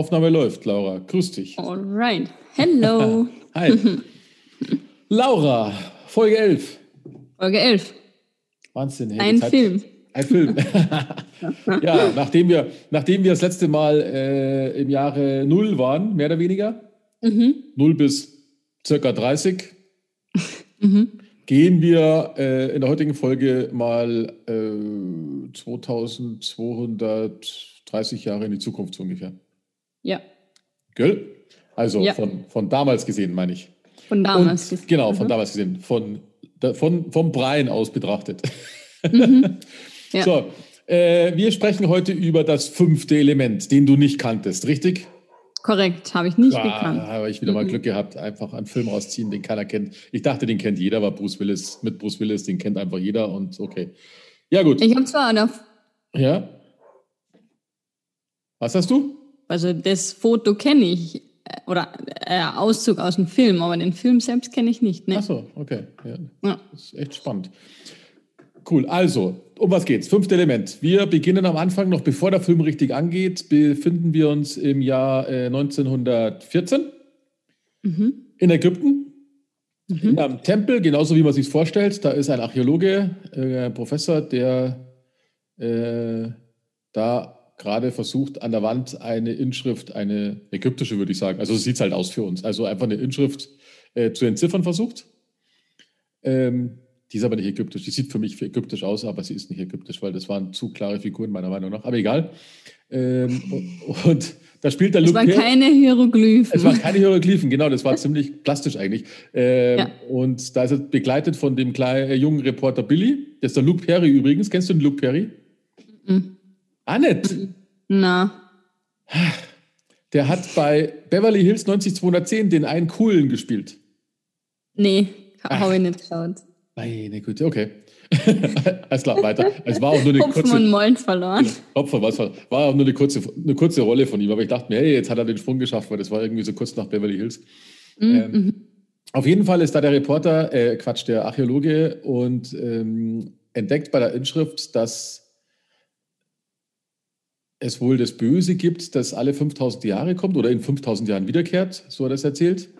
Aufnahme läuft, Laura. Grüß dich. Alright. Hello. Hi. Laura, Folge 11. Folge 11. Wahnsinn. hey, Ein Film. Ein Film. ja, nachdem wir, nachdem wir das letzte Mal äh, im Jahre 0 waren, mehr oder weniger, Mhm. 0 bis circa 30, Mhm. gehen wir äh, in der heutigen Folge mal äh, 2230 Jahre in die Zukunft so ungefähr. Ja, Gell? Also Ja. von, von damals gesehen, meine ich. von damals. Und, genau, von Mhm. damals gesehen. Von, von, vom Brian aus betrachtet. Mhm. Ja. So, äh, wir sprechen heute über das fünfte Element, den du nicht kanntest, richtig? Korrekt, habe ich nicht Ah, gekannt. habe ich wieder mal Mhm. Glück gehabt, einfach einen Film rausziehen, den keiner kennt. Ich dachte, den kennt jeder, aber Bruce Willis, mit Bruce Willis, den kennt einfach jeder und okay. Ja, gut. Ich habe zwar, da, Ja. Was hast du? Also das Foto kenne ich, äh, oder äh, Auszug aus dem Film, aber den Film selbst kenne ich nicht. Ne? Ach so, okay. Ja, Ja. Das ist echt spannend. Cool. Also, um was geht's? Fünfte Element. Wir beginnen am Anfang, noch bevor der Film richtig angeht, befinden wir uns im Jahr äh, 1914 Mhm. in Ägypten. Mhm. In einem Tempel, genauso wie man sich vorstellt. Da ist ein Archäologe, äh, ein Professor, der äh, da gerade versucht, an der Wand eine Inschrift, eine ägyptische, würde ich sagen. Also, so sieht es halt aus für uns. Also einfach eine Inschrift äh, zu entziffern versucht. Ähm, die ist aber nicht ägyptisch. Die sieht für mich ägyptisch aus, aber sie ist nicht ägyptisch, weil das waren zu klare Figuren, meiner Meinung nach. Aber egal. Ähm, und, und da spielt der Es Luke waren Perry- keine Hieroglyphen. es waren keine Hieroglyphen, genau, das war ziemlich plastisch eigentlich. Ähm, Ja. Und da ist er begleitet von dem kleinen, äh, jungen Reporter Billy. Das ist der Luke Perry übrigens. Kennst du den Luke Perry? Mhm. Ah, nicht. Na, Der hat bei Beverly Hills 90210 den einen coolen gespielt. nee, habe ich nicht geschaut. Meine Güte, okay. Alles klar, weiter. Es war auch nur eine Hopfen und kurze, Mollen verloren. Opfer, was war, war auch nur eine kurze, eine kurze Rolle von ihm. Aber ich dachte mir, hey, jetzt hat er den Sprung geschafft, weil das war irgendwie so kurz nach Beverly Hills. Ähm, Mhm. Auf jeden Fall ist da der Reporter, äh, Quatsch, der Archäologe und ähm, entdeckt bei der Inschrift, dass es wohl das Böse gibt, das alle 5000 Jahre kommt oder in 5000 Jahren wiederkehrt, so hat er es erzählt,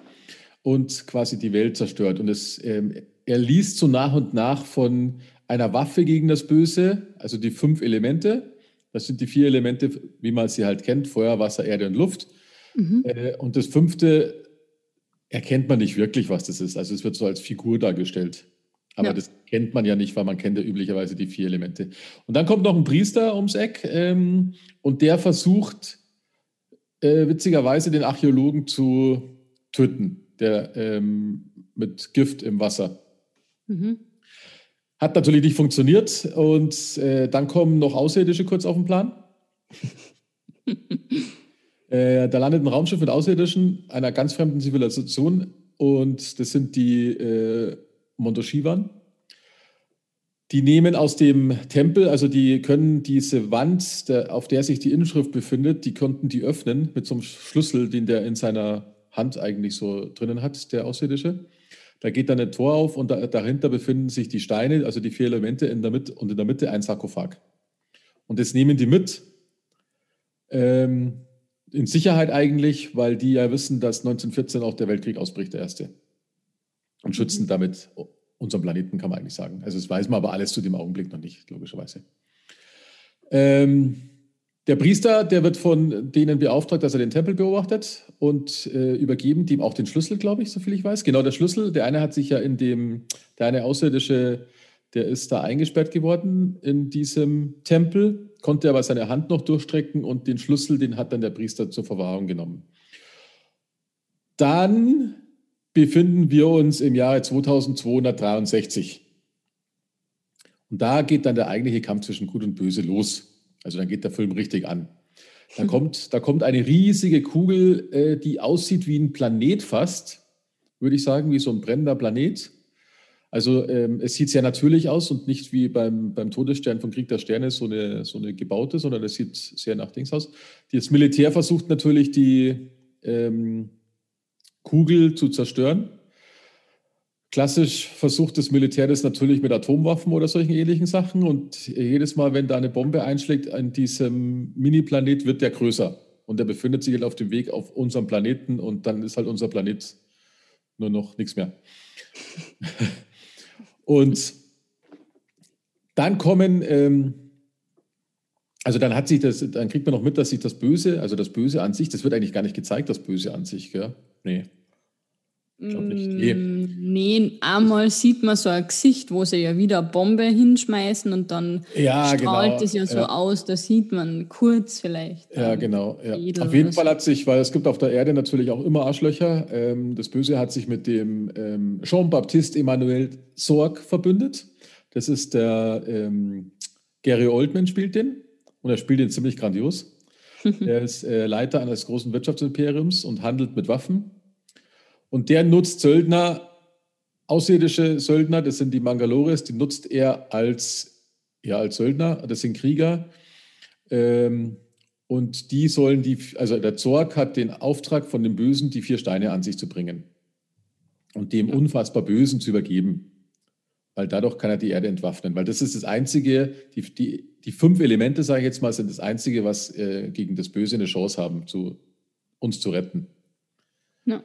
und quasi die Welt zerstört. Und es, ähm, er liest so nach und nach von einer Waffe gegen das Böse, also die fünf Elemente. Das sind die vier Elemente, wie man sie halt kennt, Feuer, Wasser, Erde und Luft. Mhm. Äh, und das fünfte erkennt man nicht wirklich, was das ist. Also es wird so als Figur dargestellt. Aber Ja. das kennt man ja nicht, weil man kennt ja üblicherweise die vier Elemente. Und dann kommt noch ein Priester ums Eck ähm, und der versucht äh, witzigerweise den Archäologen zu töten, der ähm, mit Gift im Wasser. Mhm. Hat natürlich nicht funktioniert und äh, dann kommen noch Außerirdische kurz auf den Plan. äh, da landet ein Raumschiff mit Außerirdischen einer ganz fremden Zivilisation und das sind die Mondoschivan. Die nehmen aus dem Tempel, also die können diese Wand, der, auf der sich die Inschrift befindet, die konnten die öffnen mit so einem Schlüssel, den der in seiner Hand eigentlich so drinnen hat, der Außerirdische. Da geht dann ein Tor auf und da, dahinter befinden sich die Steine, also die vier Elemente in der Mitte und in der Mitte ein Sarkophag. Und das nehmen die mit ähm, in Sicherheit eigentlich, weil die ja wissen, dass 1914 auch der Weltkrieg ausbricht, der erste. Und schützen damit unseren Planeten, kann man eigentlich sagen. Also das weiß man aber alles zu dem Augenblick noch nicht, logischerweise. Ähm, der Priester, der wird von denen beauftragt, dass er den Tempel beobachtet und äh, übergeben dem auch den Schlüssel, glaube ich, soviel ich weiß. Genau, der Schlüssel. Der eine hat sich ja in dem, der eine Außerirdische, der ist da eingesperrt geworden in diesem Tempel, konnte aber seine Hand noch durchstrecken und den Schlüssel, den hat dann der Priester zur Verwahrung genommen. Dann befinden wir uns im Jahre 2263. Und da geht dann der eigentliche Kampf zwischen Gut und Böse los. Also dann geht der Film richtig an. Da kommt, da kommt eine riesige Kugel, äh, die aussieht wie ein Planet fast, würde ich sagen, wie so ein brennender Planet. Also ähm, es sieht sehr natürlich aus und nicht wie beim, beim Todesstern von Krieg der Sterne so eine, so eine gebaute, sondern es sieht sehr nach Dings aus. Das Militär versucht natürlich die ähm, Kugel zu zerstören. klassisch versucht das Militär das natürlich mit Atomwaffen oder solchen ähnlichen Sachen. Und jedes Mal, wenn da eine Bombe einschlägt an diesem Mini-Planet, wird der größer. Und der befindet sich halt auf dem Weg auf unserem Planeten und dann ist halt unser Planet nur noch nichts mehr. und dann kommen, ähm, also dann hat sich das, dann kriegt man noch mit, dass sich das Böse, also das Böse an sich, das wird eigentlich gar nicht gezeigt, das Böse an sich, gell? Nee. Ich nicht. Nee. nee, einmal sieht man so ein Gesicht, wo sie ja wieder eine Bombe hinschmeißen und dann ja, strahlt genau. es ja so ja. aus, da sieht man kurz vielleicht. Ja, genau. Ja. Auf jeden Fall hat sich, weil es gibt auf der Erde natürlich auch immer Arschlöcher, ähm, das Böse hat sich mit dem ähm, Jean-Baptiste Emmanuel Sorg verbündet. Das ist der ähm, Gary Oldman spielt den und er spielt den ziemlich grandios. er ist äh, Leiter eines großen Wirtschaftsimperiums und handelt mit Waffen und der nutzt Söldner, außerirdische Söldner, das sind die Mangalores, die nutzt er als, ja, als Söldner, das sind Krieger. Ähm, und die sollen die, also der Zorg hat den Auftrag von dem Bösen, die vier Steine an sich zu bringen und dem unfassbar Bösen zu übergeben. Weil dadurch kann er die Erde entwaffnen. Weil das ist das Einzige, die, die, die fünf Elemente, sage ich jetzt mal, sind das Einzige, was äh, gegen das Böse eine Chance haben, zu, uns zu retten. Ja.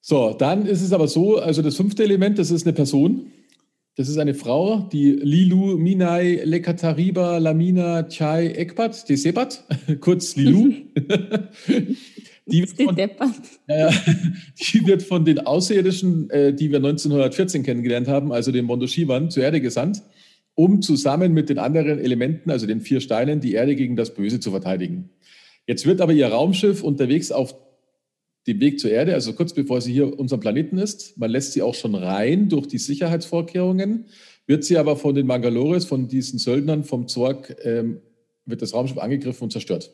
So, dann ist es aber so, also das fünfte Element, das ist eine Person. Das ist eine Frau, die Lilu Minai Lekatariba Lamina Chai Ekbat, die Sebat, kurz Lilu. die, wird von, äh, die wird von den Außerirdischen, äh, die wir 1914 kennengelernt haben, also den Mondoshivan, zur Erde gesandt, um zusammen mit den anderen Elementen, also den vier Steinen, die Erde gegen das Böse zu verteidigen. Jetzt wird aber ihr Raumschiff unterwegs auf den Weg zur Erde, also kurz bevor sie hier unserem Planeten ist. Man lässt sie auch schon rein durch die Sicherheitsvorkehrungen, wird sie aber von den Mangalores, von diesen Söldnern vom Zorg, ähm, wird das Raumschiff angegriffen und zerstört.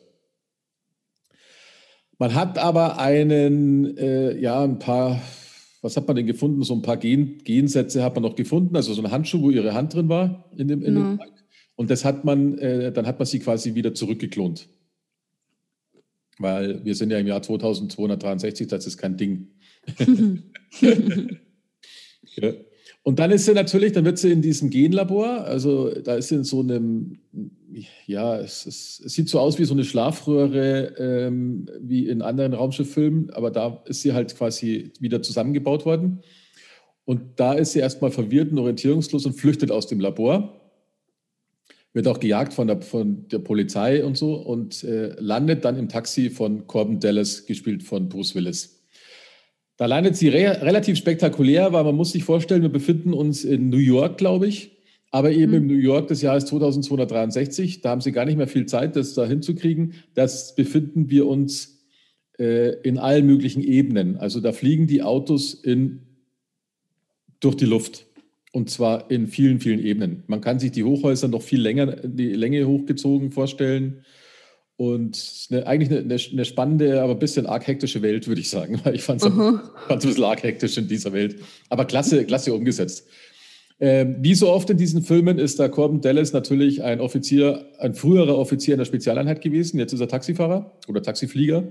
Man hat aber einen, äh, ja, ein paar, was hat man denn gefunden? So ein paar Gen Gensätze hat man noch gefunden, also so ein Handschuh, wo ihre Hand drin war in dem, in ja. dem Und das hat man, äh, dann hat man sie quasi wieder zurückgeklont weil wir sind ja im Jahr 2263, das ist kein Ding. ja. Und dann ist sie natürlich, dann wird sie in diesem Genlabor, also da ist sie in so einem, ja, es, ist, es sieht so aus wie so eine Schlafröhre, ähm, wie in anderen Raumschifffilmen, aber da ist sie halt quasi wieder zusammengebaut worden. Und da ist sie erstmal verwirrt und orientierungslos und flüchtet aus dem Labor wird auch gejagt von der, von der Polizei und so und äh, landet dann im Taxi von Corbin Dallas, gespielt von Bruce Willis. Da landet sie re relativ spektakulär, weil man muss sich vorstellen, wir befinden uns in New York, glaube ich, aber eben mhm. im New York des Jahres 2263. Da haben sie gar nicht mehr viel Zeit, das da hinzukriegen. Das befinden wir uns äh, in allen möglichen Ebenen. Also da fliegen die Autos in, durch die Luft. Und zwar in vielen, vielen Ebenen. Man kann sich die Hochhäuser noch viel länger, die Länge hochgezogen vorstellen. Und eine, eigentlich eine, eine, spannende, aber ein bisschen arg hektische Welt, würde ich sagen. Ich fand es uh -huh. ein bisschen arg hektisch in dieser Welt. Aber klasse, klasse umgesetzt. Ähm, wie so oft in diesen Filmen ist da Corbin Dallas natürlich ein Offizier, ein früherer Offizier in der Spezialeinheit gewesen. Jetzt ist er Taxifahrer oder Taxiflieger.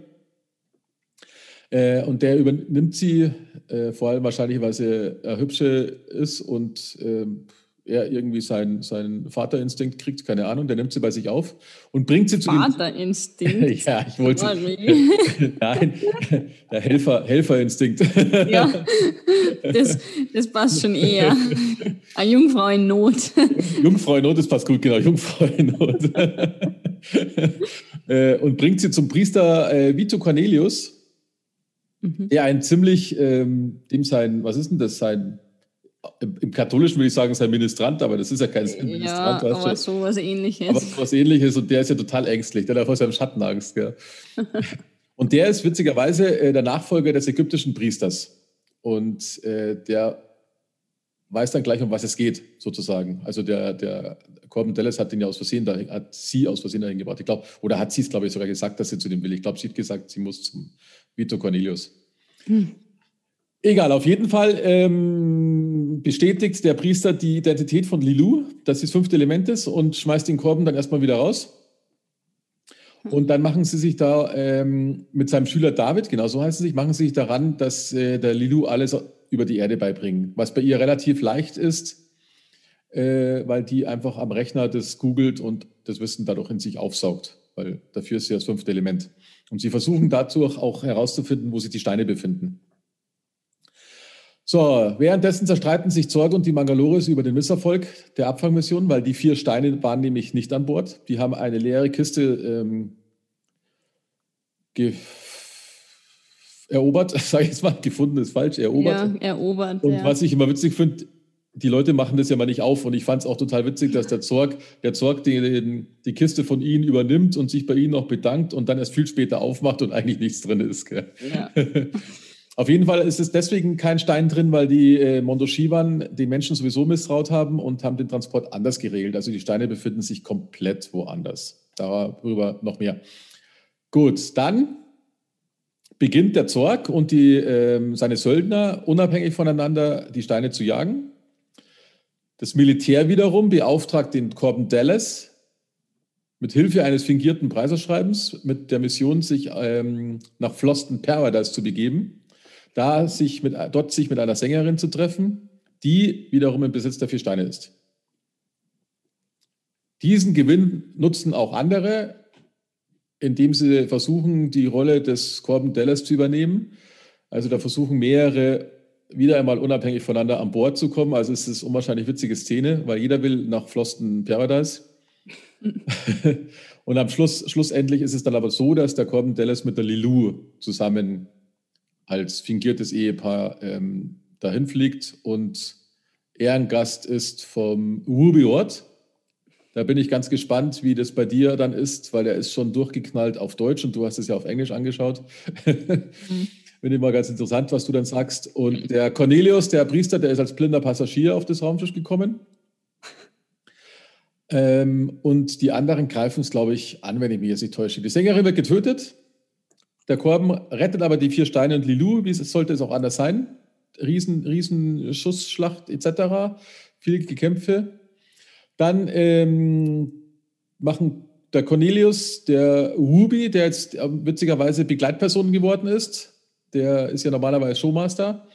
Äh, und der übernimmt sie, äh, vor allem wahrscheinlich, weil sie äh, hübsche ist und ähm, er irgendwie seinen, seinen Vaterinstinkt kriegt, keine Ahnung, der nimmt sie bei sich auf und bringt sie zu Vaterinstinkt? ja, ich wollte. Nein, der Helfer, Helferinstinkt. ja, das, das passt schon eher. Eine Jungfrau in Not. Jungfrau in Not, das passt gut, genau, Jungfrau in Not. Äh, und bringt sie zum Priester äh, Vito Cornelius Mhm. Ja, ein ziemlich, ähm, dem sein, was ist denn das, sein, im Katholischen würde ich sagen, sein Ministrant, aber das ist ja kein Ministrant. Ja, aber so was ähnliches. Aber was ähnliches und der ist ja total ängstlich, der hat vor seinem Schatten Angst. Gell? und der ist witzigerweise äh, der Nachfolger des ägyptischen Priesters. Und äh, der weiß dann gleich, um was es geht, sozusagen. Also der, der Corbin Dallas hat ihn ja aus Versehen dahin, hat sie aus Versehen dahin gebracht. Ich glaube, oder hat sie es, glaube ich, sogar gesagt, dass sie zu dem will. Ich glaube, sie hat gesagt, sie muss zum Vito Cornelius. Hm. Egal, auf jeden Fall ähm, bestätigt der Priester die Identität von Lilou, dass sie das fünfte Element ist, und schmeißt den Korben dann erstmal wieder raus. Und dann machen sie sich da ähm, mit seinem Schüler David, genau so heißt es sich, machen sie sich daran, dass äh, der Lilou alles über die Erde beibringen, was bei ihr relativ leicht ist, äh, weil die einfach am Rechner das googelt und das Wissen dadurch in sich aufsaugt, weil dafür ist sie das fünfte Element. Und sie versuchen dazu auch herauszufinden, wo sich die Steine befinden. So, währenddessen zerstreiten sich Zorg und die Mangalores über den Misserfolg der Abfangmission, weil die vier Steine waren nämlich nicht an Bord. Die haben eine leere Kiste ähm, erobert, sage ich jetzt mal, gefunden ist falsch, erobert. Ja, erobert. Und ja. was ich immer witzig finde, die Leute machen das ja mal nicht auf. Und ich fand es auch total witzig, dass der Zorg, der Zorg die, die Kiste von ihnen übernimmt und sich bei ihnen noch bedankt und dann erst viel später aufmacht und eigentlich nichts drin ist. Ja. Auf jeden Fall ist es deswegen kein Stein drin, weil die äh, Mondoschiwan den Menschen sowieso misstraut haben und haben den Transport anders geregelt. Also die Steine befinden sich komplett woanders. Darüber noch mehr. Gut, dann beginnt der Zorg und die, äh, seine Söldner unabhängig voneinander die Steine zu jagen. Das Militär wiederum beauftragt den Corbin Dallas mit Hilfe eines fingierten Preiserschreibens mit der Mission, sich ähm, nach Floston Paradise zu begeben, da sich mit, dort sich mit einer Sängerin zu treffen, die wiederum im Besitz der vier Steine ist. Diesen Gewinn nutzen auch andere, indem sie versuchen, die Rolle des Corbin Dallas zu übernehmen. Also da versuchen mehrere wieder einmal unabhängig voneinander an Bord zu kommen. Also es ist eine unwahrscheinlich witzige Szene, weil jeder will nach Floston Paradise. und am Schluss, schlussendlich ist es dann aber so, dass der Corbin Dallas mit der Lilou zusammen als fingiertes Ehepaar ähm, dahin fliegt und Ehrengast ist vom Ruby-Ort. Da bin ich ganz gespannt, wie das bei dir dann ist, weil er ist schon durchgeknallt auf Deutsch und du hast es ja auf Englisch angeschaut. mhm. Finde ich mal ganz interessant, was du dann sagst. Und der Cornelius, der Priester, der ist als blinder Passagier auf das Raumschiff gekommen. Ähm, und die anderen greifen es, glaube ich, an, wenn ich mich jetzt nicht täusche. Die Sängerin wird getötet. Der Korben rettet aber die vier Steine und Lilou, wie es sollte es auch anders sein. Riesen, riesen etc. Viele Gekämpfe. Dann ähm, machen der Cornelius, der Ruby, der jetzt witzigerweise Begleitperson geworden ist, der ist ja normalerweise Showmaster.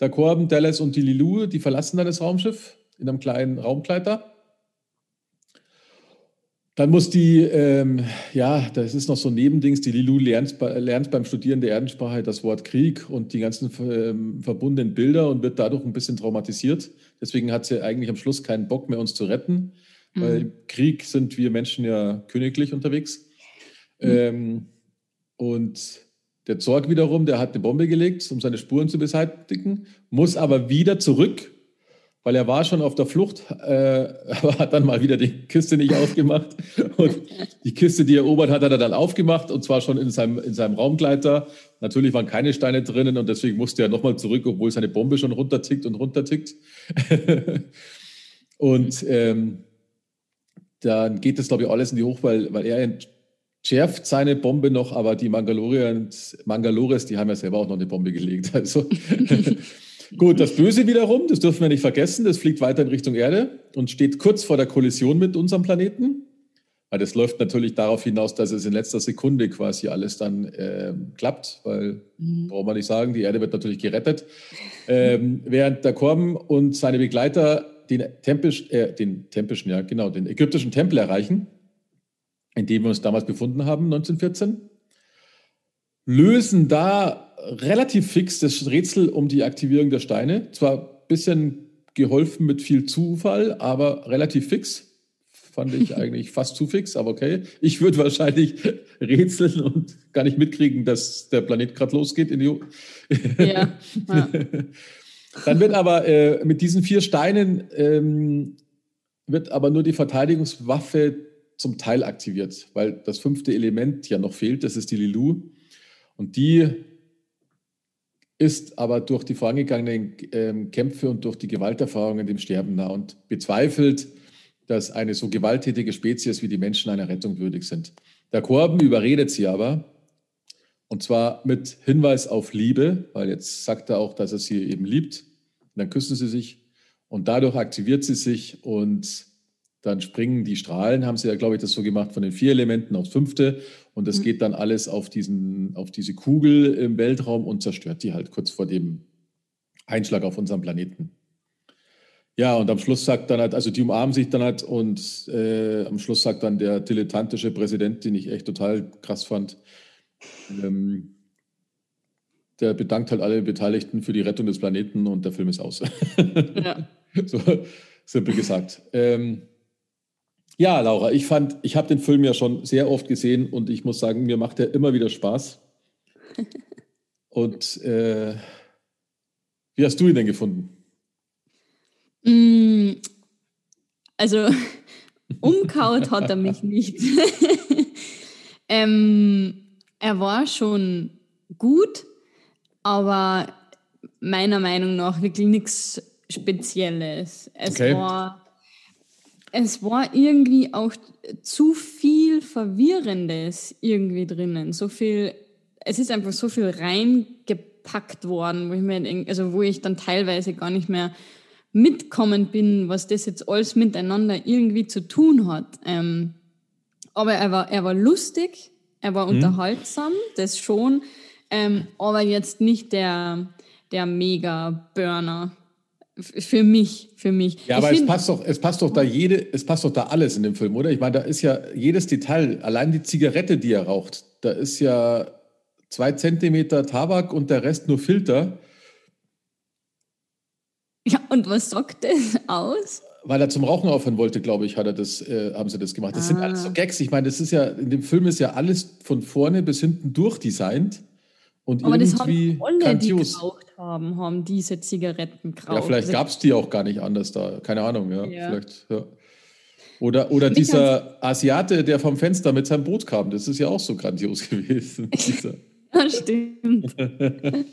Der Korben, Dallas und die Lilou, die verlassen dann das Raumschiff in einem kleinen Raumkleiter. Dann muss die, ähm, ja, das ist noch so ein Nebendings, die Lilou lernt, lernt beim Studieren der Erdensprache das Wort Krieg und die ganzen ähm, verbundenen Bilder und wird dadurch ein bisschen traumatisiert. Deswegen hat sie eigentlich am Schluss keinen Bock mehr, uns zu retten, mhm. weil im Krieg sind wir Menschen ja königlich unterwegs. Mhm. Ähm, und der Zorg wiederum, der hat eine Bombe gelegt, um seine Spuren zu beseitigen, muss aber wieder zurück, weil er war schon auf der Flucht, äh, aber hat dann mal wieder die Kiste nicht aufgemacht. Und die Kiste, die er erobert hat, hat er dann aufgemacht und zwar schon in seinem, in seinem Raumgleiter. Natürlich waren keine Steine drinnen und deswegen musste er nochmal zurück, obwohl seine Bombe schon runtertickt und runtertickt. und ähm, dann geht das, glaube ich, alles in die Hoch, weil, weil er schärft seine Bombe noch, aber die Mangalorians, Mangalores, die haben ja selber auch noch eine Bombe gelegt. Also gut, das Böse wiederum, das dürfen wir nicht vergessen, das fliegt weiter in Richtung Erde und steht kurz vor der Kollision mit unserem Planeten. Weil das läuft natürlich darauf hinaus, dass es in letzter Sekunde quasi alles dann äh, klappt, weil, mhm. braucht man nicht sagen, die Erde wird natürlich gerettet. Ähm, während der Korben und seine Begleiter den, Tempisch, äh, den tempischen, ja genau, den ägyptischen Tempel erreichen, in dem wir uns damals befunden haben, 1914, lösen da relativ fix das Rätsel um die Aktivierung der Steine. Zwar ein bisschen geholfen mit viel Zufall, aber relativ fix. Fand ich eigentlich fast zu fix, aber okay. Ich würde wahrscheinlich rätseln und gar nicht mitkriegen, dass der Planet gerade losgeht. In die ja. ja. Dann wird aber äh, mit diesen vier Steinen ähm, wird aber nur die Verteidigungswaffe zum Teil aktiviert, weil das fünfte Element ja noch fehlt, das ist die Lilou. Und die ist aber durch die vorangegangenen ähm, Kämpfe und durch die Gewalterfahrungen dem Sterben nah und bezweifelt, dass eine so gewalttätige Spezies wie die Menschen einer Rettung würdig sind. Der Korben überredet sie aber, und zwar mit Hinweis auf Liebe, weil jetzt sagt er auch, dass er sie eben liebt. Und dann küssen sie sich und dadurch aktiviert sie sich und dann springen die Strahlen, haben sie ja, glaube ich, das so gemacht, von den vier Elementen aufs fünfte. Und das mhm. geht dann alles auf, diesen, auf diese Kugel im Weltraum und zerstört die halt kurz vor dem Einschlag auf unserem Planeten. Ja, und am Schluss sagt dann halt, also die umarmen sich dann halt und äh, am Schluss sagt dann der dilettantische Präsident, den ich echt total krass fand, ähm, der bedankt halt alle Beteiligten für die Rettung des Planeten und der Film ist aus. Ja. so simpel gesagt. Ähm, ja, Laura, ich fand, ich habe den Film ja schon sehr oft gesehen und ich muss sagen, mir macht er immer wieder Spaß. Und äh, wie hast du ihn denn gefunden? Mm, also, umkaut hat er mich nicht. ähm, er war schon gut, aber meiner Meinung nach wirklich nichts Spezielles. Es okay. war es war irgendwie auch zu viel Verwirrendes irgendwie drinnen. So viel, es ist einfach so viel reingepackt worden, wo ich mir, also wo ich dann teilweise gar nicht mehr mitkommen bin, was das jetzt alles miteinander irgendwie zu tun hat. Ähm, aber er war, er war lustig, er war mhm. unterhaltsam, das schon, ähm, aber jetzt nicht der, der Mega-Burner. Für mich, für mich. Ja, aber es passt doch, es passt doch da jede, es passt doch da alles in dem Film, oder? Ich meine, da ist ja jedes Detail, allein die Zigarette, die er raucht, da ist ja zwei Zentimeter Tabak und der Rest nur Filter. Ja, und was sagt das aus? Weil er zum Rauchen aufhören wollte, glaube ich, hat er das, äh, haben sie das gemacht. Das ah. sind alles so Gags. Ich meine, das ist ja, in dem Film ist ja alles von vorne bis hinten durchdesignt. Und Aber irgendwie das haben alle, die haben, haben diese Zigaretten geraucht. Ja, vielleicht gab es die auch gar nicht anders da. Keine Ahnung, ja. ja. Vielleicht, ja. Oder, oder dieser Asiate, der vom Fenster mit seinem Boot kam, das ist ja auch so grandios gewesen. ja, stimmt.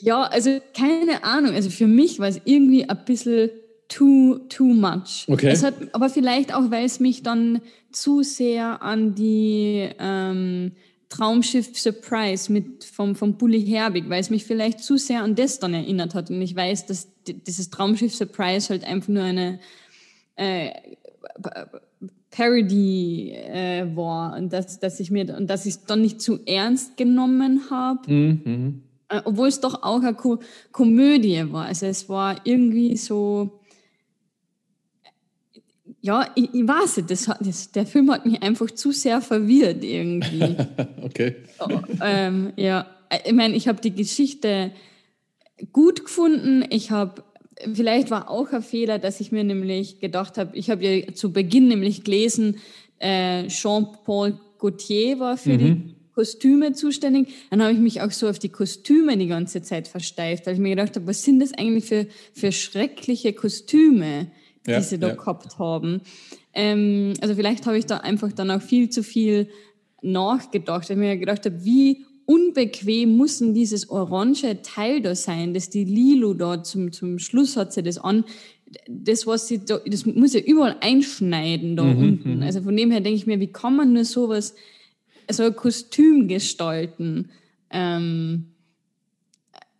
ja, also keine Ahnung. Also für mich war es irgendwie ein bisschen too, too much. Okay. Hat, aber vielleicht auch, weil es mich dann zu sehr an die ähm, Traumschiff Surprise mit vom, vom Bully Herbig, weil es mich vielleicht zu sehr an das dann erinnert hat. Und ich weiß, dass dieses Traumschiff Surprise halt einfach nur eine äh, Parody äh, war und dass, dass ich mir und dass ich es dann nicht zu ernst genommen habe. Mhm. Äh, obwohl es doch auch eine Ko Komödie war. Also es war irgendwie so ja, ich, ich weiß nicht, das, das, der Film hat mich einfach zu sehr verwirrt irgendwie. okay. Oh, ähm, ja, ich meine, ich habe die Geschichte gut gefunden. Ich habe, vielleicht war auch ein Fehler, dass ich mir nämlich gedacht habe, ich habe ja zu Beginn nämlich gelesen, äh, Jean-Paul Gaultier war für mhm. die Kostüme zuständig. Dann habe ich mich auch so auf die Kostüme die ganze Zeit versteift, weil ich mir gedacht habe, was sind das eigentlich für, für schreckliche Kostüme? Ja, die sie da ja. gehabt haben. Ähm, also vielleicht habe ich da einfach dann auch viel zu viel nachgedacht, weil ich mir gedacht habe, wie unbequem muss denn dieses orange Teil da sein, dass die Lilo da zum, zum Schluss hat sie das an. Das, was sie da, das muss ja überall einschneiden da mhm, unten. Mhm. Also von dem her denke ich mir, wie kann man nur sowas, so ein Kostüm gestalten? Ähm,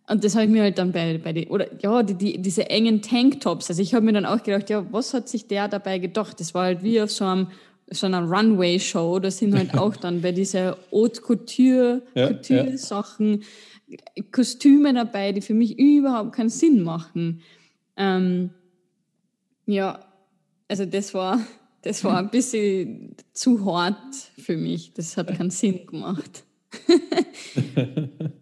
und das habe ich mir halt dann bei, bei den, oder ja, die, die, diese engen Tanktops. Also ich habe mir dann auch gedacht, ja, was hat sich der dabei gedacht? Das war halt wie auf so einem so einer Runway-Show. Da sind halt auch dann bei dieser Haute Couture, ja, Couture Sachen ja. Kostüme dabei, die für mich überhaupt keinen Sinn machen. Ähm, ja, also das war, das war ein bisschen zu hart für mich. Das hat keinen Sinn gemacht.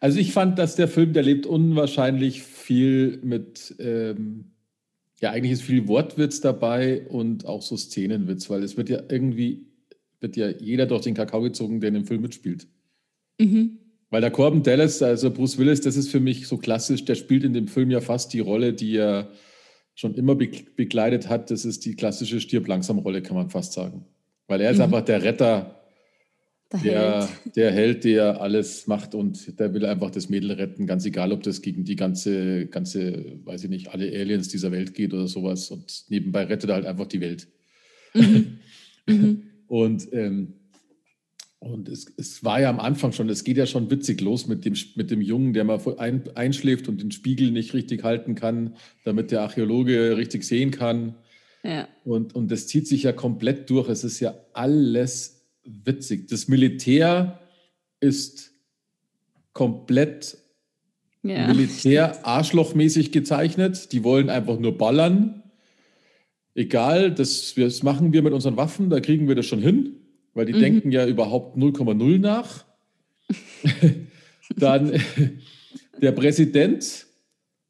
Also ich fand, dass der Film, der lebt unwahrscheinlich viel mit, ähm, ja eigentlich ist viel Wortwitz dabei und auch so Szenenwitz, weil es wird ja irgendwie, wird ja jeder durch den Kakao gezogen, der in dem Film mitspielt. Mhm. Weil der Corbin Dallas, also Bruce Willis, das ist für mich so klassisch, der spielt in dem Film ja fast die Rolle, die er schon immer be begleitet hat. Das ist die klassische Stirb-langsam-Rolle, kann man fast sagen. Weil er ist mhm. einfach der Retter der, der, Held. der Held, der alles macht und der will einfach das Mädel retten, ganz egal, ob das gegen die ganze, ganze, weiß ich nicht, alle Aliens dieser Welt geht oder sowas. Und nebenbei rettet er halt einfach die Welt. Mhm. mhm. und ähm, und es, es, war ja am Anfang schon, es geht ja schon witzig los mit dem, mit dem Jungen, der mal ein, einschläft und den Spiegel nicht richtig halten kann, damit der Archäologe richtig sehen kann. Ja. Und, und das zieht sich ja komplett durch. Es ist ja alles witzig. Das Militär ist komplett ja. Militär arschlochmäßig gezeichnet. Die wollen einfach nur ballern. Egal, das, das machen wir mit unseren Waffen, da kriegen wir das schon hin, weil die mhm. denken ja überhaupt 0,0 nach. Dann der Präsident,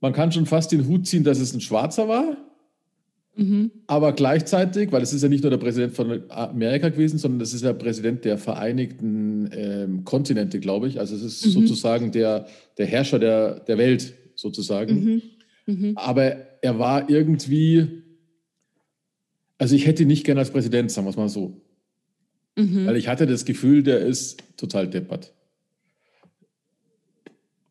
man kann schon fast den Hut ziehen, dass es ein Schwarzer war. Mhm. Aber gleichzeitig, weil es ist ja nicht nur der Präsident von Amerika gewesen, sondern das ist der Präsident der Vereinigten ähm, Kontinente, glaube ich. Also es ist mhm. sozusagen der, der Herrscher der, der Welt, sozusagen. Mhm. mhm. Aber er war irgendwie, also ich hätte ihn nicht gerne als Präsident, sagen wir es mal so. Mhm. Weil ich hatte das Gefühl, der ist total deppert.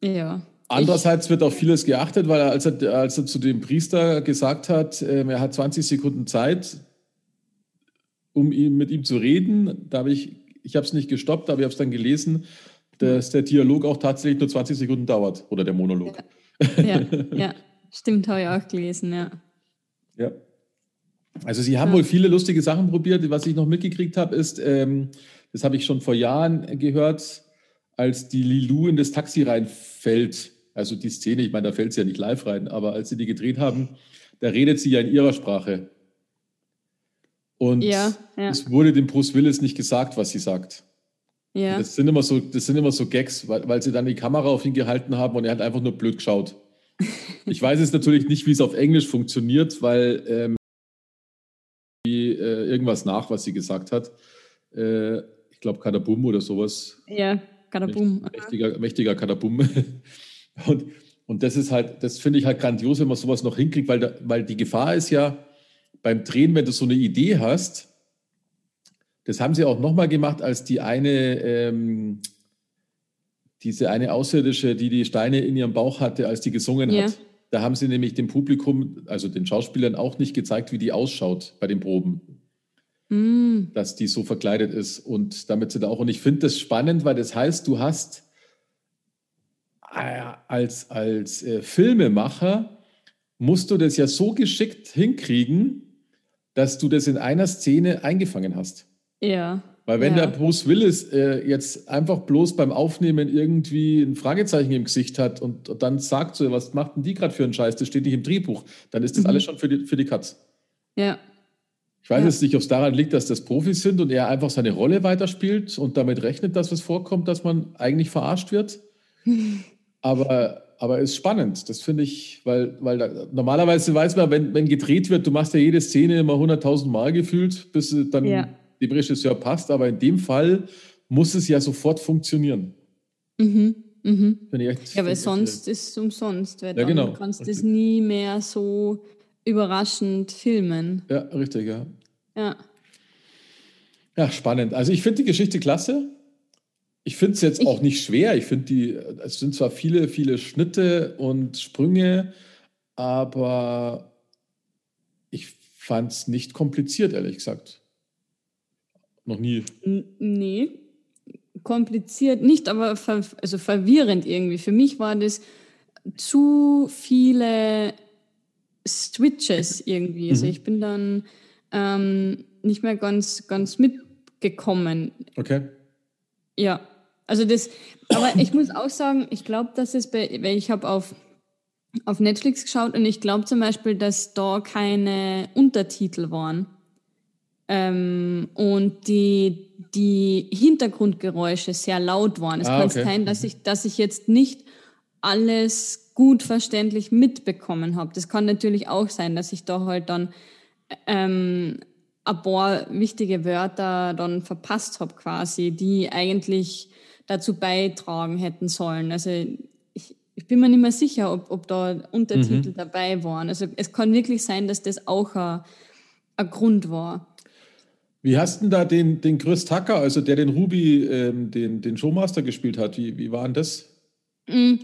Ja. Andererseits wird auf vieles geachtet, weil er, als er, als er zu dem Priester gesagt hat, äh, er hat 20 Sekunden Zeit, um ihm, mit ihm zu reden, da habe ich, ich habe es nicht gestoppt, aber ich habe es dann gelesen, dass der Dialog auch tatsächlich nur 20 Sekunden dauert oder der Monolog. Ja, ja, ja. stimmt, habe ich auch gelesen, ja. Ja. Also sie haben ja. wohl viele lustige Sachen probiert. Was ich noch mitgekriegt habe, ist, ähm, das habe ich schon vor Jahren gehört, als die Lilou in das Taxi reinfällt also die Szene, ich meine, da fällt sie ja nicht live rein, aber als sie die gedreht haben, da redet sie ja in ihrer Sprache. Und ja, ja. es wurde dem Bruce Willis nicht gesagt, was sie sagt. Ja. Das sind immer so, das sind immer so Gags, weil, weil sie dann die Kamera auf ihn gehalten haben und er hat einfach nur blöd geschaut. ich weiß jetzt natürlich nicht, wie es auf Englisch funktioniert, weil ähm, die, äh, irgendwas nach, was sie gesagt hat. Äh, ich glaube Kadabum oder sowas. Ja, Kadabum. Mächtiger, mächtiger Kadabum. Und, und das ist halt, das finde ich halt grandios, wenn man sowas noch hinkriegt, weil, da, weil die Gefahr ist ja beim Drehen, wenn du so eine Idee hast, das haben sie auch nochmal gemacht, als die eine, ähm, diese eine Außerirdische, die die Steine in ihrem Bauch hatte, als die gesungen ja. hat. Da haben sie nämlich dem Publikum, also den Schauspielern, auch nicht gezeigt, wie die ausschaut bei den Proben. Mm. Dass die so verkleidet ist. Und damit sie da auch, und ich finde das spannend, weil das heißt, du hast als, als äh, Filmemacher musst du das ja so geschickt hinkriegen, dass du das in einer Szene eingefangen hast. Ja. Weil wenn ja. der Bruce Willis äh, jetzt einfach bloß beim Aufnehmen irgendwie ein Fragezeichen im Gesicht hat und, und dann sagt so, was macht denn die gerade für einen Scheiß, das steht nicht im Drehbuch, dann ist das mhm. alles schon für die, für die Katz. Ja. Ich weiß ja. jetzt nicht, ob es daran liegt, dass das Profis sind und er einfach seine Rolle weiterspielt und damit rechnet, dass es vorkommt, dass man eigentlich verarscht wird. Aber, aber ist spannend. Das finde ich, weil, weil da, normalerweise weiß man, wenn, wenn gedreht wird, du machst ja jede Szene immer 100.000 Mal gefühlt, bis dann ja. dem Regisseur passt. Aber in dem Fall muss es ja sofort funktionieren. Mhm. Mhm. Ja, weil sonst ist es umsonst, weil ja, genau, kannst du es nie mehr so überraschend filmen. Ja, richtig, ja. Ja. Ja, spannend. Also ich finde die Geschichte klasse. Ich finde es jetzt ich, auch nicht schwer. Ich finde die, es sind zwar viele, viele Schnitte und Sprünge, aber ich fand es nicht kompliziert, ehrlich gesagt. Noch nie. Nee, kompliziert nicht, aber ver also verwirrend irgendwie. Für mich war das zu viele Switches irgendwie. Also mhm. ich bin dann ähm, nicht mehr ganz, ganz mitgekommen. Okay. Ja, also das, aber ich muss auch sagen, ich glaube, dass es bei, weil ich habe auf, auf Netflix geschaut und ich glaube zum Beispiel, dass da keine Untertitel waren. Ähm, und die, die Hintergrundgeräusche sehr laut waren. Es ah, kann okay. sein, dass ich, dass ich jetzt nicht alles gut verständlich mitbekommen habe. Das kann natürlich auch sein, dass ich da halt dann ähm, ein paar wichtige Wörter dann verpasst habe quasi, die eigentlich dazu beitragen hätten sollen. Also ich, ich bin mir nicht mehr sicher, ob, ob da Untertitel mhm. dabei waren. Also es kann wirklich sein, dass das auch ein, ein Grund war. Wie hast du da den, den Chris Tucker, also der den Ruby, ähm, den, den Showmaster gespielt hat, wie, wie war denn das? Mm,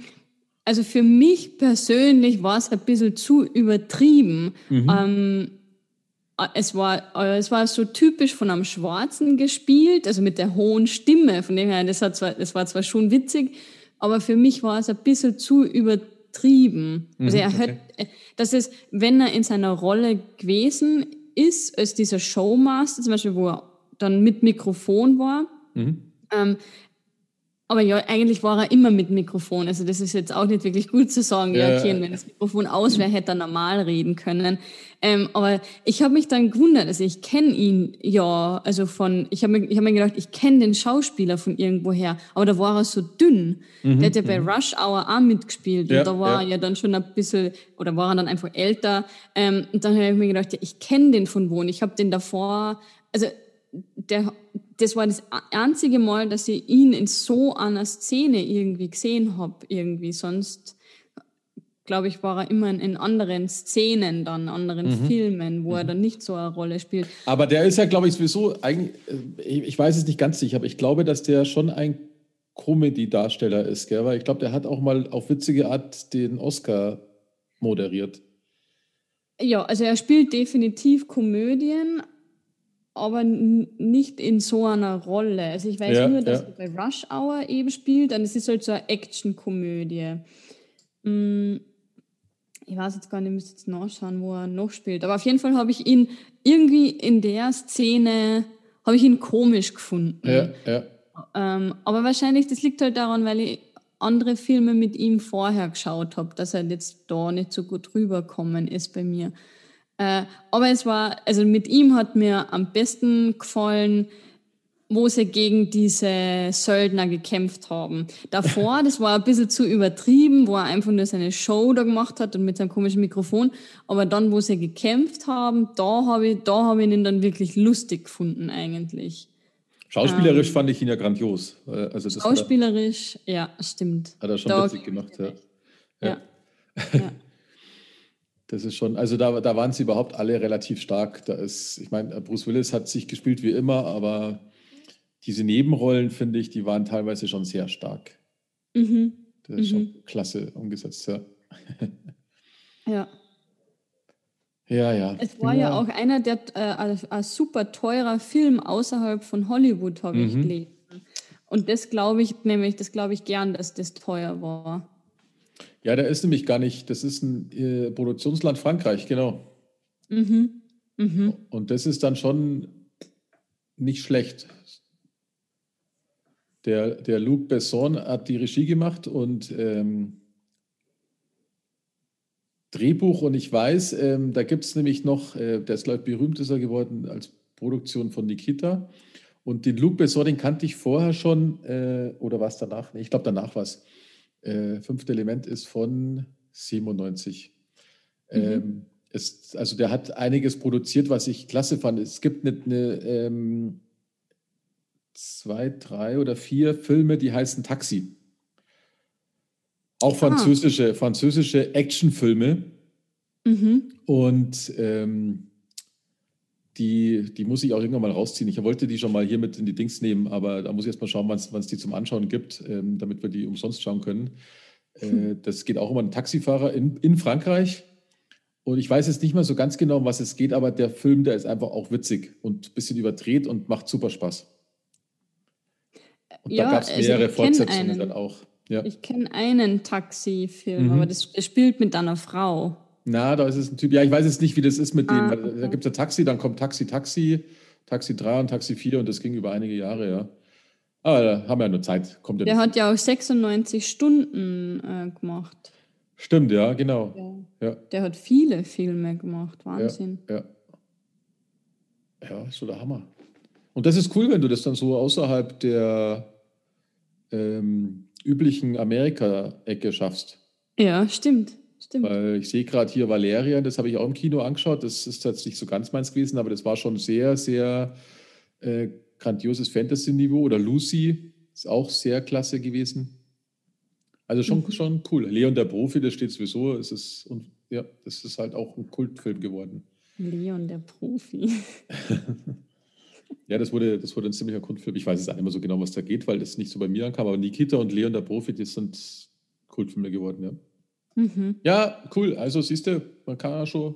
also für mich persönlich war es ein bisschen zu übertrieben. Mhm. Ähm, es war, es war so typisch von einem Schwarzen gespielt, also mit der hohen Stimme. Von dem her, das, hat zwar, das war zwar schon witzig, aber für mich war es ein bisschen zu übertrieben. Mhm, also er hört, okay. dass es, wenn er in seiner Rolle gewesen ist, als dieser Showmaster zum Beispiel, wo er dann mit Mikrofon war, mhm. ähm, Aber ja, eigentlich war er immer mit Mikrofon. Also das ist jetzt auch nicht wirklich gut zu sagen. Ja, okay, wenn das Mikrofon aus wäre, hätte er normal reden können. Ähm, aber ich habe mich dann gewundert, also ich kenne ihn ja, also von, ich habe mir, ich hab mir gedacht, ich kenne den Schauspieler von irgendwoher, aber da war er so dünn. Mhm, der hat ja bei mhm. Rush Hour auch mitgespielt ja, und da war ja. er ja dann schon ein bisschen, oder war er dann einfach älter. Ähm, und dann habe ich mir gedacht, ja, ich kenne den von wo und ich habe den davor, also der, das war das einzige Mal, dass ich ihn in so einer Szene irgendwie gesehen habe, irgendwie. Sonst, glaube ich, war er immer in, anderen Szenen dann, anderen mhm. Filmen, wo mhm. er dann nicht so eine Rolle spielt. Aber der ist ja, glaube ich, sowieso eigentlich, äh, ich weiß es nicht ganz sicher, aber ich glaube, dass der schon ein Comedy-Darsteller ist, gell? weil ich glaube, der hat auch mal auf witzige Art den Oscar moderiert. Ja, also er spielt definitiv Komödien, aber nicht in so einer Rolle. Also ich weiß ja, nur, dass ja. er bei Rush Hour eben spielt und es ist halt so eine Action-Komödie. Mm, ich weiß jetzt gar nicht, ich müsste jetzt nachschauen, wo er noch spielt. Aber auf jeden Fall habe ich ihn irgendwie in der Szene, habe ich ihn komisch gefunden. Ja, ja. Ähm, aber wahrscheinlich, das liegt halt daran, weil ich andere Filme mit ihm vorher geschaut habe, dass er jetzt da nicht so gut rüberkommen ist bei mir. Äh, aber es war, also mit ihm hat mir am besten gefallen, wo sie gegen diese Söldner gekämpft haben. Davor, das war ein bisschen zu übertrieben, wo er einfach nur seine Show da gemacht hat und mit seinem komischen Mikrofon. Aber dann, wo sie gekämpft haben, da habe ich, da habe ich ihn dann wirklich lustig gefunden eigentlich. Schauspielerisch ähm, fand ich ihn ja grandios. Also das schauspielerisch, er, ja, stimmt. Hat er schon da, witzig gemacht, ja. ja. ja. Das ist schon, also da, da waren sie überhaupt alle relativ stark. Da ist, ich meine, Bruce Willis hat sich gespielt wie immer, aber diese Nebenrollen, finde ich, die waren teilweise schon sehr stark. Mhm. Das ist mhm. schon klasse umgesetzt, ja. ja. Ja, ja. Es war ja, ja auch einer der äh, ein super teurer Film außerhalb von Hollywood, habe mhm. ich gelesen. Und das glaube ich nämlich, das glaube ich gern, dass das teuer war. Ja, der ist nämlich gar nicht, das ist ein äh, Produktionsland Frankreich, genau. Mhm. Mhm. Und das ist dann schon nicht schlecht. Der, der Luc Besson hat die Regie gemacht und ähm, Drehbuch. Und ich weiß, ähm, da gibt es nämlich noch, äh, der ist, glaube ich, berühmt ist er geworden als Produktion von Nikita. Und den Luc Besson, den kannte ich vorher schon, äh, oder was danach? Nee, ich glaube, danach war es. Äh, fünfte Element ist von 97. Mhm. Ähm, es, also der hat einiges produziert, was ich klasse fand. Es gibt eine, eine ähm, zwei, drei oder vier Filme, die heißen Taxi. Auch französische, ah. französische Actionfilme. Mhm. Und ähm, die, die muss ich auch irgendwann mal rausziehen. Ich wollte die schon mal hier mit in die Dings nehmen, aber da muss ich erst mal schauen, wann es die zum Anschauen gibt, ähm, damit wir die umsonst schauen können. Äh, hm. Das geht auch um einen Taxifahrer in, in Frankreich. Und ich weiß jetzt nicht mehr so ganz genau, um was es geht, aber der Film, der ist einfach auch witzig und ein bisschen überdreht und macht super Spaß. Und ja, da gab es also mehrere also Fortsetzungen einen, dann auch. Ja. Ich kenne einen Taxifilm, mhm. aber das, das spielt mit einer Frau. Na, da ist es ein Typ. Ja, ich weiß jetzt nicht, wie das ist mit ah, dem. Da gibt es ja Taxi, dann kommt Taxi, Taxi, Taxi 3 und Taxi 4 und das ging über einige Jahre, ja. Aber da haben wir ja nur Zeit. Kommt ja Der hat ja auch 96 Stunden äh, gemacht. Stimmt, ja, genau. Ja. ja. Der hat viele Filme gemacht. Wahnsinn. Ja, ja. ja, ist so der Hammer. Und das ist cool, wenn du das dann so außerhalb der ähm, üblichen Amerika-Ecke schaffst. Ja, stimmt. Stimmt. Weil ich sehe gerade hier Valerian, das habe ich auch im Kino angeschaut. Das ist jetzt nicht so ganz meins gewesen, aber das war schon sehr, sehr äh, grandioses Fantasy-Niveau. Oder Lucy ist auch sehr klasse gewesen. Also schon, mhm. schon cool. Leon der Profi, das steht sowieso. Es ist, und ja, das ist halt auch ein Kultfilm geworden. Leon der Profi. ja, das wurde, das wurde ein ziemlicher Kultfilm. Ich weiß jetzt auch nicht mehr so genau, was da geht, weil das nicht so bei mir ankam. Aber Nikita und Leon der Profi, das sind Kultfilme geworden, ja. Mhm. Ja, cool. Also siehst du, man kann ja schon,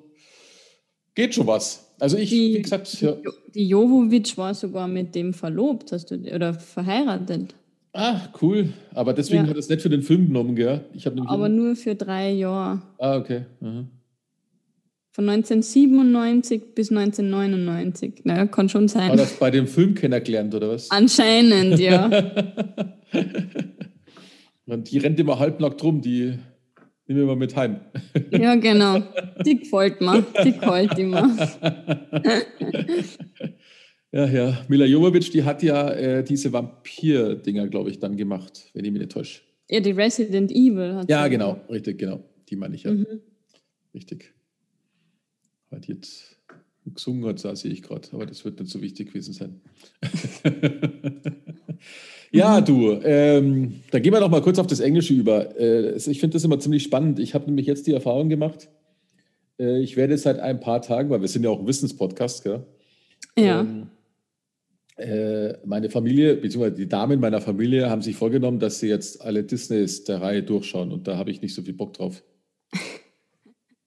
geht schon was. Also ich, die, wie gesagt, ja. Die Jovovic war sogar mit dem verlobt, hast du, oder verheiratet. Ah, cool. Aber deswegen ja. hat es nicht für den Film genommen, gell? Ich Aber nur für drei Jahre. Ah, okay. Mhm. Von 1997 bis 1999. Na, kann schon sein. War das bei dem Film kennengelernt, oder was? Anscheinend, ja. Die rennt immer halbnackt rum, die nehmen wir mal mit heim. ja, genau. Die gefällt mir. Die gefällt immer. ja, ja. Mila Jovovich, die hat ja äh, diese Vampir-Dinger, glaube ich, dann gemacht, wenn ich mich nicht täusche. Ja, die Resident Evil hat Ja, genau, richtig, genau. Die meine ich ja. Mhm. Richtig. Hat jetzt gesungen hat, da sehe ich gerade, aber das wird nicht so wichtig gewesen sein. ja, du, ähm, dann gehen wir noch mal kurz auf das Englische über. Äh, ich finde das immer ziemlich spannend. Ich habe nämlich jetzt die Erfahrung gemacht, äh, ich werde seit ein paar Tagen, weil wir sind ja auch ein Wissenspodcast, gell? Ja. Ähm, äh, meine Familie, beziehungsweise die Damen meiner Familie haben sich vorgenommen, dass sie jetzt alle Disneys der Reihe durchschauen und da habe ich nicht so viel Bock drauf.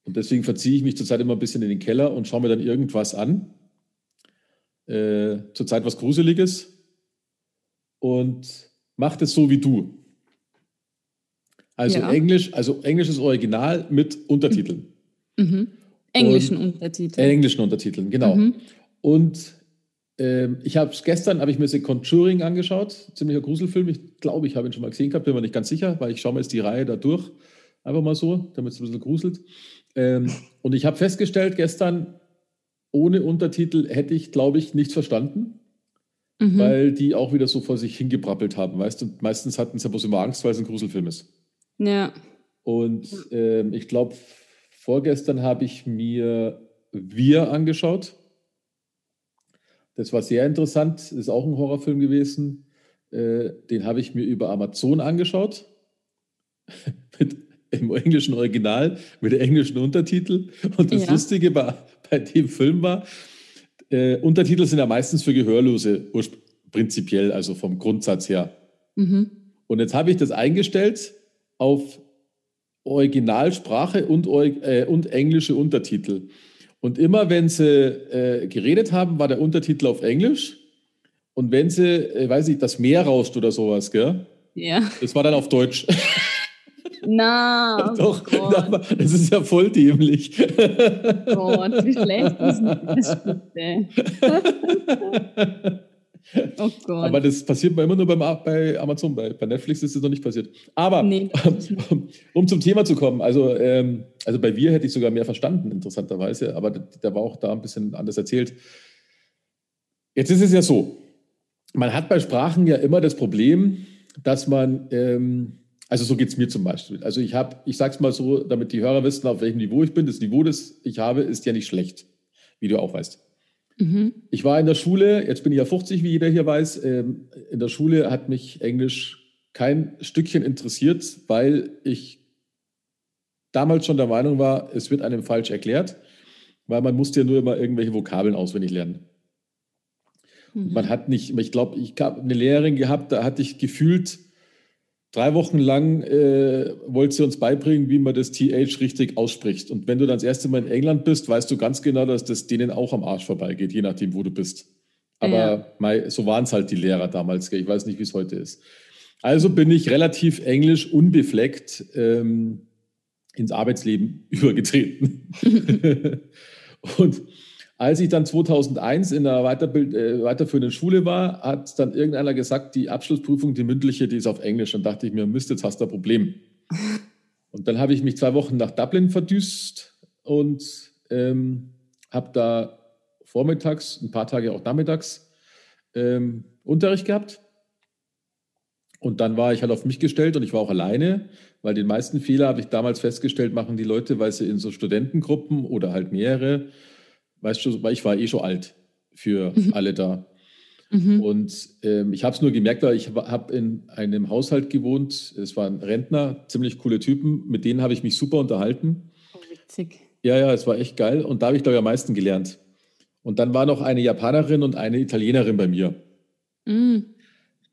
Und deswegen verziehe ich mich zurzeit immer ein bisschen in den Keller und schaue mir dann irgendwas an. Äh, zurzeit was Gruseliges und mache das so wie du. Also ja. Englisch, also englisches Original mit Untertiteln. Mhm. Englischen und, Untertiteln. Englischen Untertiteln, genau. Mhm. Und ähm, ich habe gestern habe ich mir The Conjuring angeschaut, ziemlicher Gruselfilm. Ich glaube, ich habe ihn schon mal gesehen gehabt, bin mir nicht ganz sicher, weil ich schaue mir jetzt die Reihe da durch, einfach mal so, damit es ein bisschen gruselt. Ähm, und ich habe festgestellt, gestern ohne Untertitel hätte ich, glaube ich, nichts verstanden, mhm. weil die auch wieder so vor sich hingebrappelt haben, weißt du? Meistens hatten sie aber immer Angst, weil es ein Gruselfilm ist. Ja. Und ähm, ich glaube, vorgestern habe ich mir Wir angeschaut. Das war sehr interessant, das ist auch ein Horrorfilm gewesen. Äh, den habe ich mir über Amazon angeschaut. Mit im englischen Original mit englischen Untertitel. Und das ja. Lustige bei, bei dem Film war, äh, Untertitel sind ja meistens für Gehörlose prinzipiell, also vom Grundsatz her. Mhm. Und jetzt habe ich das eingestellt auf Originalsprache und, äh, und englische Untertitel. Und immer wenn sie äh, geredet haben, war der Untertitel auf Englisch. Und wenn sie, äh, weiß ich, das Meer rauscht oder sowas, gell? Ja. Das war dann auf Deutsch. Na, oh Doch, Gott. das ist ja voll dämlich. Gott, wie schlecht ist das bitte? Oh Gott. Aber das passiert immer nur beim, bei Amazon, bei, bei Netflix ist das noch nicht passiert. Aber nee, um zum Thema zu kommen, also, ähm, also bei Wir hätte ich sogar mehr verstanden, interessanterweise, aber der war auch da ein bisschen anders erzählt. Jetzt ist es ja so, man hat bei Sprachen ja immer das Problem, dass man ähm, also so geht es mir zum Beispiel. Also ich habe, ich sage es mal so, damit die Hörer wissen, auf welchem Niveau ich bin. Das Niveau, das ich habe, ist ja nicht schlecht, wie du auch weißt. Mhm. Ich war in der Schule, jetzt bin ich ja 50, wie jeder hier weiß. Ähm, in der Schule hat mich Englisch kein Stückchen interessiert, weil ich damals schon der Meinung war, es wird einem falsch erklärt, weil man musste ja nur immer irgendwelche Vokabeln auswendig lernen. Mhm. Man hat nicht, ich glaube, ich habe eine Lehrerin gehabt, da hatte ich gefühlt drei Wochen lang äh, wollte sie uns beibringen, wie man das TH richtig ausspricht. Und wenn du dann das erste Mal in England bist, weißt du ganz genau, dass das denen auch am Arsch vorbeigeht, je nachdem, wo du bist. Aber ja. so waren es halt die Lehrer damals. Ich weiß nicht, wie es heute ist. Also bin ich relativ englisch unbefleckt ähm, ins Arbeitsleben übergetreten. und als ich dann 2001 in der Weiterbild, äh, weiterführenden Schule war, hat dann irgendeiner gesagt, die Abschlussprüfung, die mündliche, die ist auf Englisch. Und dachte ich mir, Mist, jetzt hast du ein Problem. Und dann habe ich mich zwei Wochen nach Dublin verdüst und ähm, habe da vormittags, ein paar Tage auch nachmittags ähm, Unterricht gehabt. Und dann war ich halt auf mich gestellt und ich war auch alleine, weil den meisten Fehler habe ich damals festgestellt, machen die Leute, weil sie in so Studentengruppen oder halt mehrere weißt du, weil ich war eh schon alt für mhm. alle da. Mhm. Und ähm, ich habe es nur gemerkt, weil ich habe in einem Haushalt gewohnt. Es waren Rentner, ziemlich coole Typen. Mit denen habe ich mich super unterhalten. Oh, witzig. Ja, ja, es war echt geil. Und da habe ich, glaube ich, am meisten gelernt. Und dann war noch eine Japanerin und eine Italienerin bei mir. Mhm.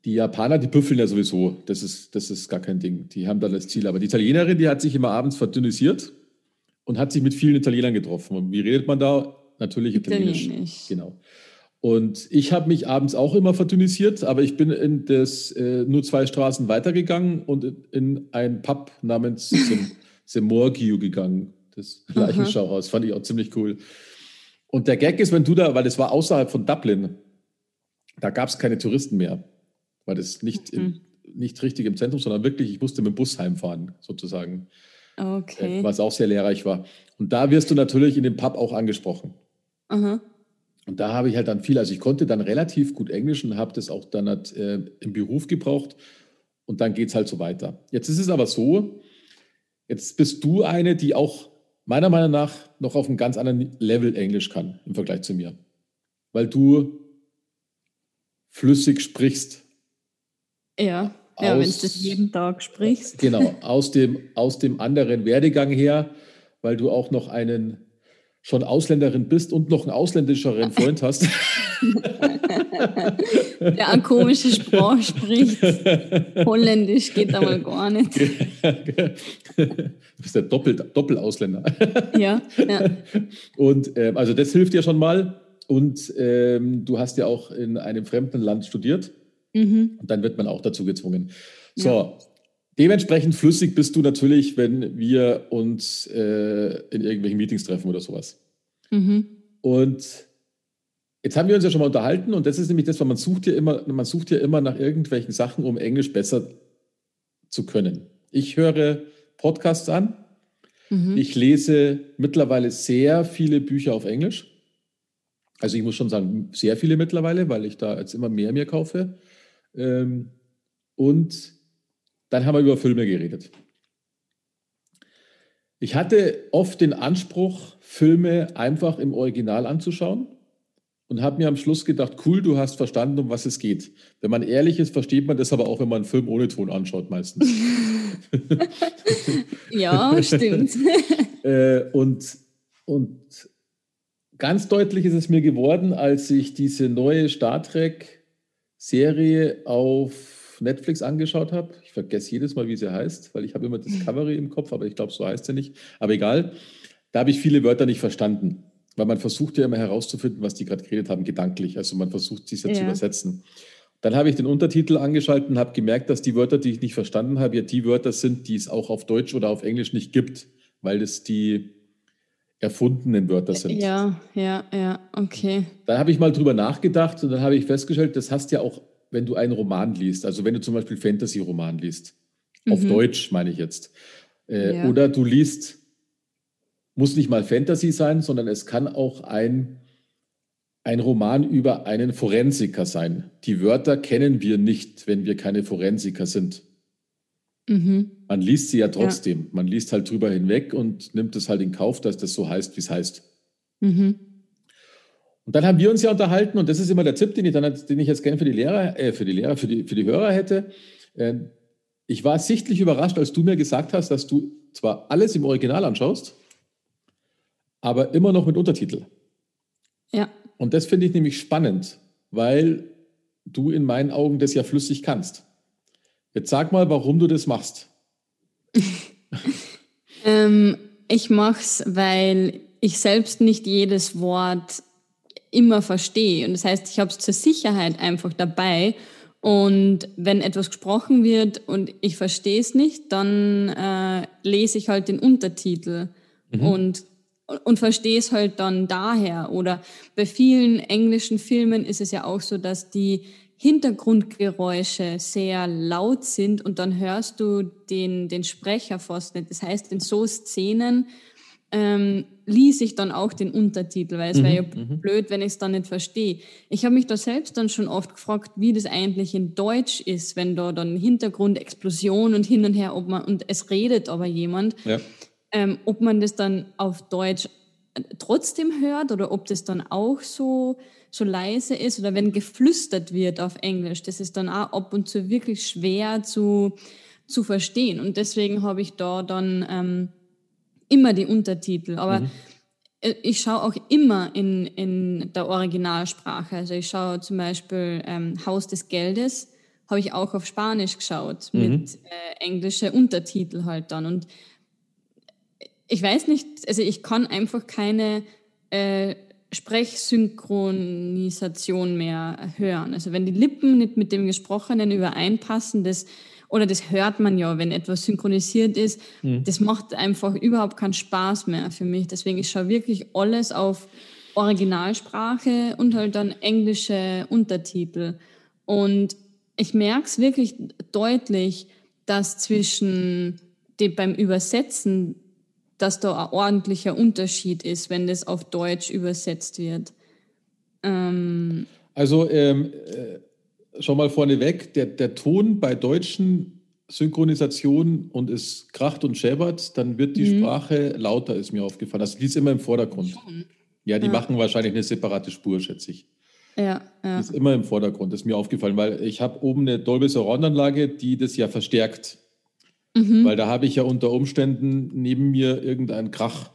Die Japaner, die büffeln ja sowieso. Das ist, das ist gar kein Ding. Die haben da das Ziel. Aber die Italienerin, die hat sich immer abends verdünnisiert und hat sich mit vielen Italienern getroffen. Und wie redet man da? Natürlich Italienisch. Italienisch. Genau. Und ich habe mich abends auch immer verdünnisiert, aber ich bin in das äh, nur zwei Straßen weitergegangen und in ein Pub namens Semorgio gegangen. das Leichenschauhaus. Fand ich auch ziemlich cool. Und der Gag ist, wenn du da, weil das war außerhalb von Dublin, da gab es keine Touristen mehr, weil das nicht, mhm. in, nicht richtig im Zentrum, sondern wirklich, ich musste mit dem Bus heimfahren, sozusagen. Okay. Äh, was auch sehr lehrreich war. Und da wirst du natürlich in dem Pub auch angesprochen. Aha. Und da habe ich halt dann viel, also ich konnte dann relativ gut Englisch und habe das auch dann halt, äh, im Beruf gebraucht. Und dann geht es halt so weiter. Jetzt ist es aber so, jetzt bist du eine, die auch meiner Meinung nach noch auf einem ganz anderen Level Englisch kann im Vergleich zu mir. Weil du flüssig sprichst. Ja, ja wenn du das jeden Tag sprichst. Genau, aus dem, aus dem anderen Werdegang her, weil du auch noch einen schon Ausländerin bist und noch einen ausländischeren Freund hast. Der eine komische Sprache spricht. Holländisch geht aber gar nicht. Du bist der Doppel, Doppelausländer. Ja, ja. Und äh, also das hilft dir schon mal. Und ähm, du hast ja auch in einem fremden Land studiert. Mhm. Und dann wird man auch dazu gezwungen. So, ja. Dementsprechend flüssig bist du natürlich, wenn wir uns äh, in irgendwelchen Meetings treffen oder sowas. Mhm. Und jetzt haben wir uns ja schon mal unterhalten und das ist nämlich das, weil man sucht ja immer, man sucht ja immer nach irgendwelchen Sachen, um Englisch besser zu können. Ich höre Podcasts an. Mhm. Ich lese mittlerweile sehr viele Bücher auf Englisch. Also ich muss schon sagen, sehr viele mittlerweile, weil ich da jetzt immer mehr mir kaufe. Ähm, und dann haben wir über Filme geredet. Ich hatte oft den Anspruch, Filme einfach im Original anzuschauen und habe mir am Schluss gedacht, cool, du hast verstanden, um was es geht. Wenn man ehrlich ist, versteht man das aber auch, wenn man einen Film ohne Ton anschaut meistens. ja, stimmt. äh, und, und ganz deutlich ist es mir geworden, als ich diese neue Star Trek-Serie auf Netflix angeschaut habe. Ich vergesse jedes Mal, wie sie heißt, weil ich habe immer Discovery im Kopf, aber ich glaube, so heißt sie nicht. Aber egal. Da habe ich viele Wörter nicht verstanden, weil man versucht ja immer herauszufinden, was die gerade geredet haben, gedanklich. Also man versucht, sich ja, zu übersetzen. Dann habe ich den Untertitel angeschaltet und habe gemerkt, dass die Wörter, die ich nicht verstanden habe, ja die Wörter sind, die es auch auf Deutsch oder auf Englisch nicht gibt, weil es die erfundenen Wörter sind. Ja, ja, ja, okay. Dann habe ich mal drüber nachgedacht und dann habe ich festgestellt, das hast ja auch, wenn du einen Roman liest, also wenn du zum Beispiel Fantasy-Roman liest, mhm. auf Deutsch meine ich jetzt, äh, ja. oder du liest, muss nicht mal Fantasy sein, sondern es kann auch ein, ein Roman über einen Forensiker sein. Die Wörter kennen wir nicht, wenn wir keine Forensiker sind. Mhm. Man liest sie ja trotzdem. Ja. Man liest halt drüber hinweg und nimmt es halt in Kauf, dass das so heißt, wie es heißt. Mhm. Und dann haben wir uns ja unterhalten, und das ist immer der Tipp, den ich, dann, den ich jetzt gerne für die Lehrer, äh, für die Lehrer, für die, für die Hörer hätte. Äh, ich war sichtlich überrascht, als du mir gesagt hast, dass du zwar alles im Original anschaust, aber immer noch mit Untertitel. Ja. Und das finde ich nämlich spannend, weil du in meinen Augen das ja flüssig kannst. Jetzt sag mal, warum du das machst. ähm, ich mache es, weil ich selbst nicht jedes Wort immer verstehe. Und das heißt, ich habe es zur Sicherheit einfach dabei. Und wenn etwas gesprochen wird und ich verstehe es nicht, dann äh, lese ich halt den Untertitel mhm. und, und verstehe es halt dann daher. Oder bei vielen englischen Filmen ist es ja auch so, dass die Hintergrundgeräusche sehr laut sind und dann hörst du den, den Sprecher fast nicht. Das heißt, in so Szenen ähm, ließ ich dann auch den Untertitel, weil es mhm, wäre ja mhm. blöd, wenn ich es dann nicht verstehe. Ich habe mich da selbst dann schon oft gefragt, wie das eigentlich in Deutsch ist, wenn da dann Hintergrundexplosion und hin und her, ob man, und es redet aber jemand, ja. ähm, ob man das dann auf Deutsch trotzdem hört oder ob das dann auch so so leise ist oder wenn geflüstert wird auf Englisch, das ist dann auch ab und zu wirklich schwer zu, zu verstehen. Und deswegen habe ich da dann ähm, immer die Untertitel. Aber mhm. ich schaue auch immer in, in der Originalsprache. Also ich schaue zum Beispiel ähm, Haus des Geldes, habe ich auch auf Spanisch geschaut, mhm. mit äh, englische Untertitel halt dann. Und ich weiß nicht, also ich kann einfach keine äh, Sprechsynchronisation mehr hören. Also wenn die Lippen nicht mit dem Gesprochenen übereinpassen, das oder das hört man ja, wenn etwas synchronisiert ist. Mhm. Das macht einfach überhaupt keinen Spaß mehr für mich. Deswegen ich schaue wirklich alles auf Originalsprache und halt dann englische Untertitel. Und ich merke es wirklich deutlich, dass zwischen dem, beim Übersetzen, dass da ein ordentlicher Unterschied ist, wenn das auf Deutsch übersetzt wird. Ähm, also ähm, äh, schon mal vorneweg, der, der Ton bei deutschen Synchronisationen und es kracht und scheppert, dann wird die mhm. Sprache lauter, ist mir aufgefallen. Die ist immer im Vordergrund. Schon. Ja, die ja. machen wahrscheinlich eine separate Spur, schätze ich. Ja, ja. Ist immer im Vordergrund, ist mir aufgefallen, weil ich habe oben eine Dolby Surround-Anlage, die das ja verstärkt. Mhm. Weil da habe ich ja unter Umständen neben mir irgendeinen Krach.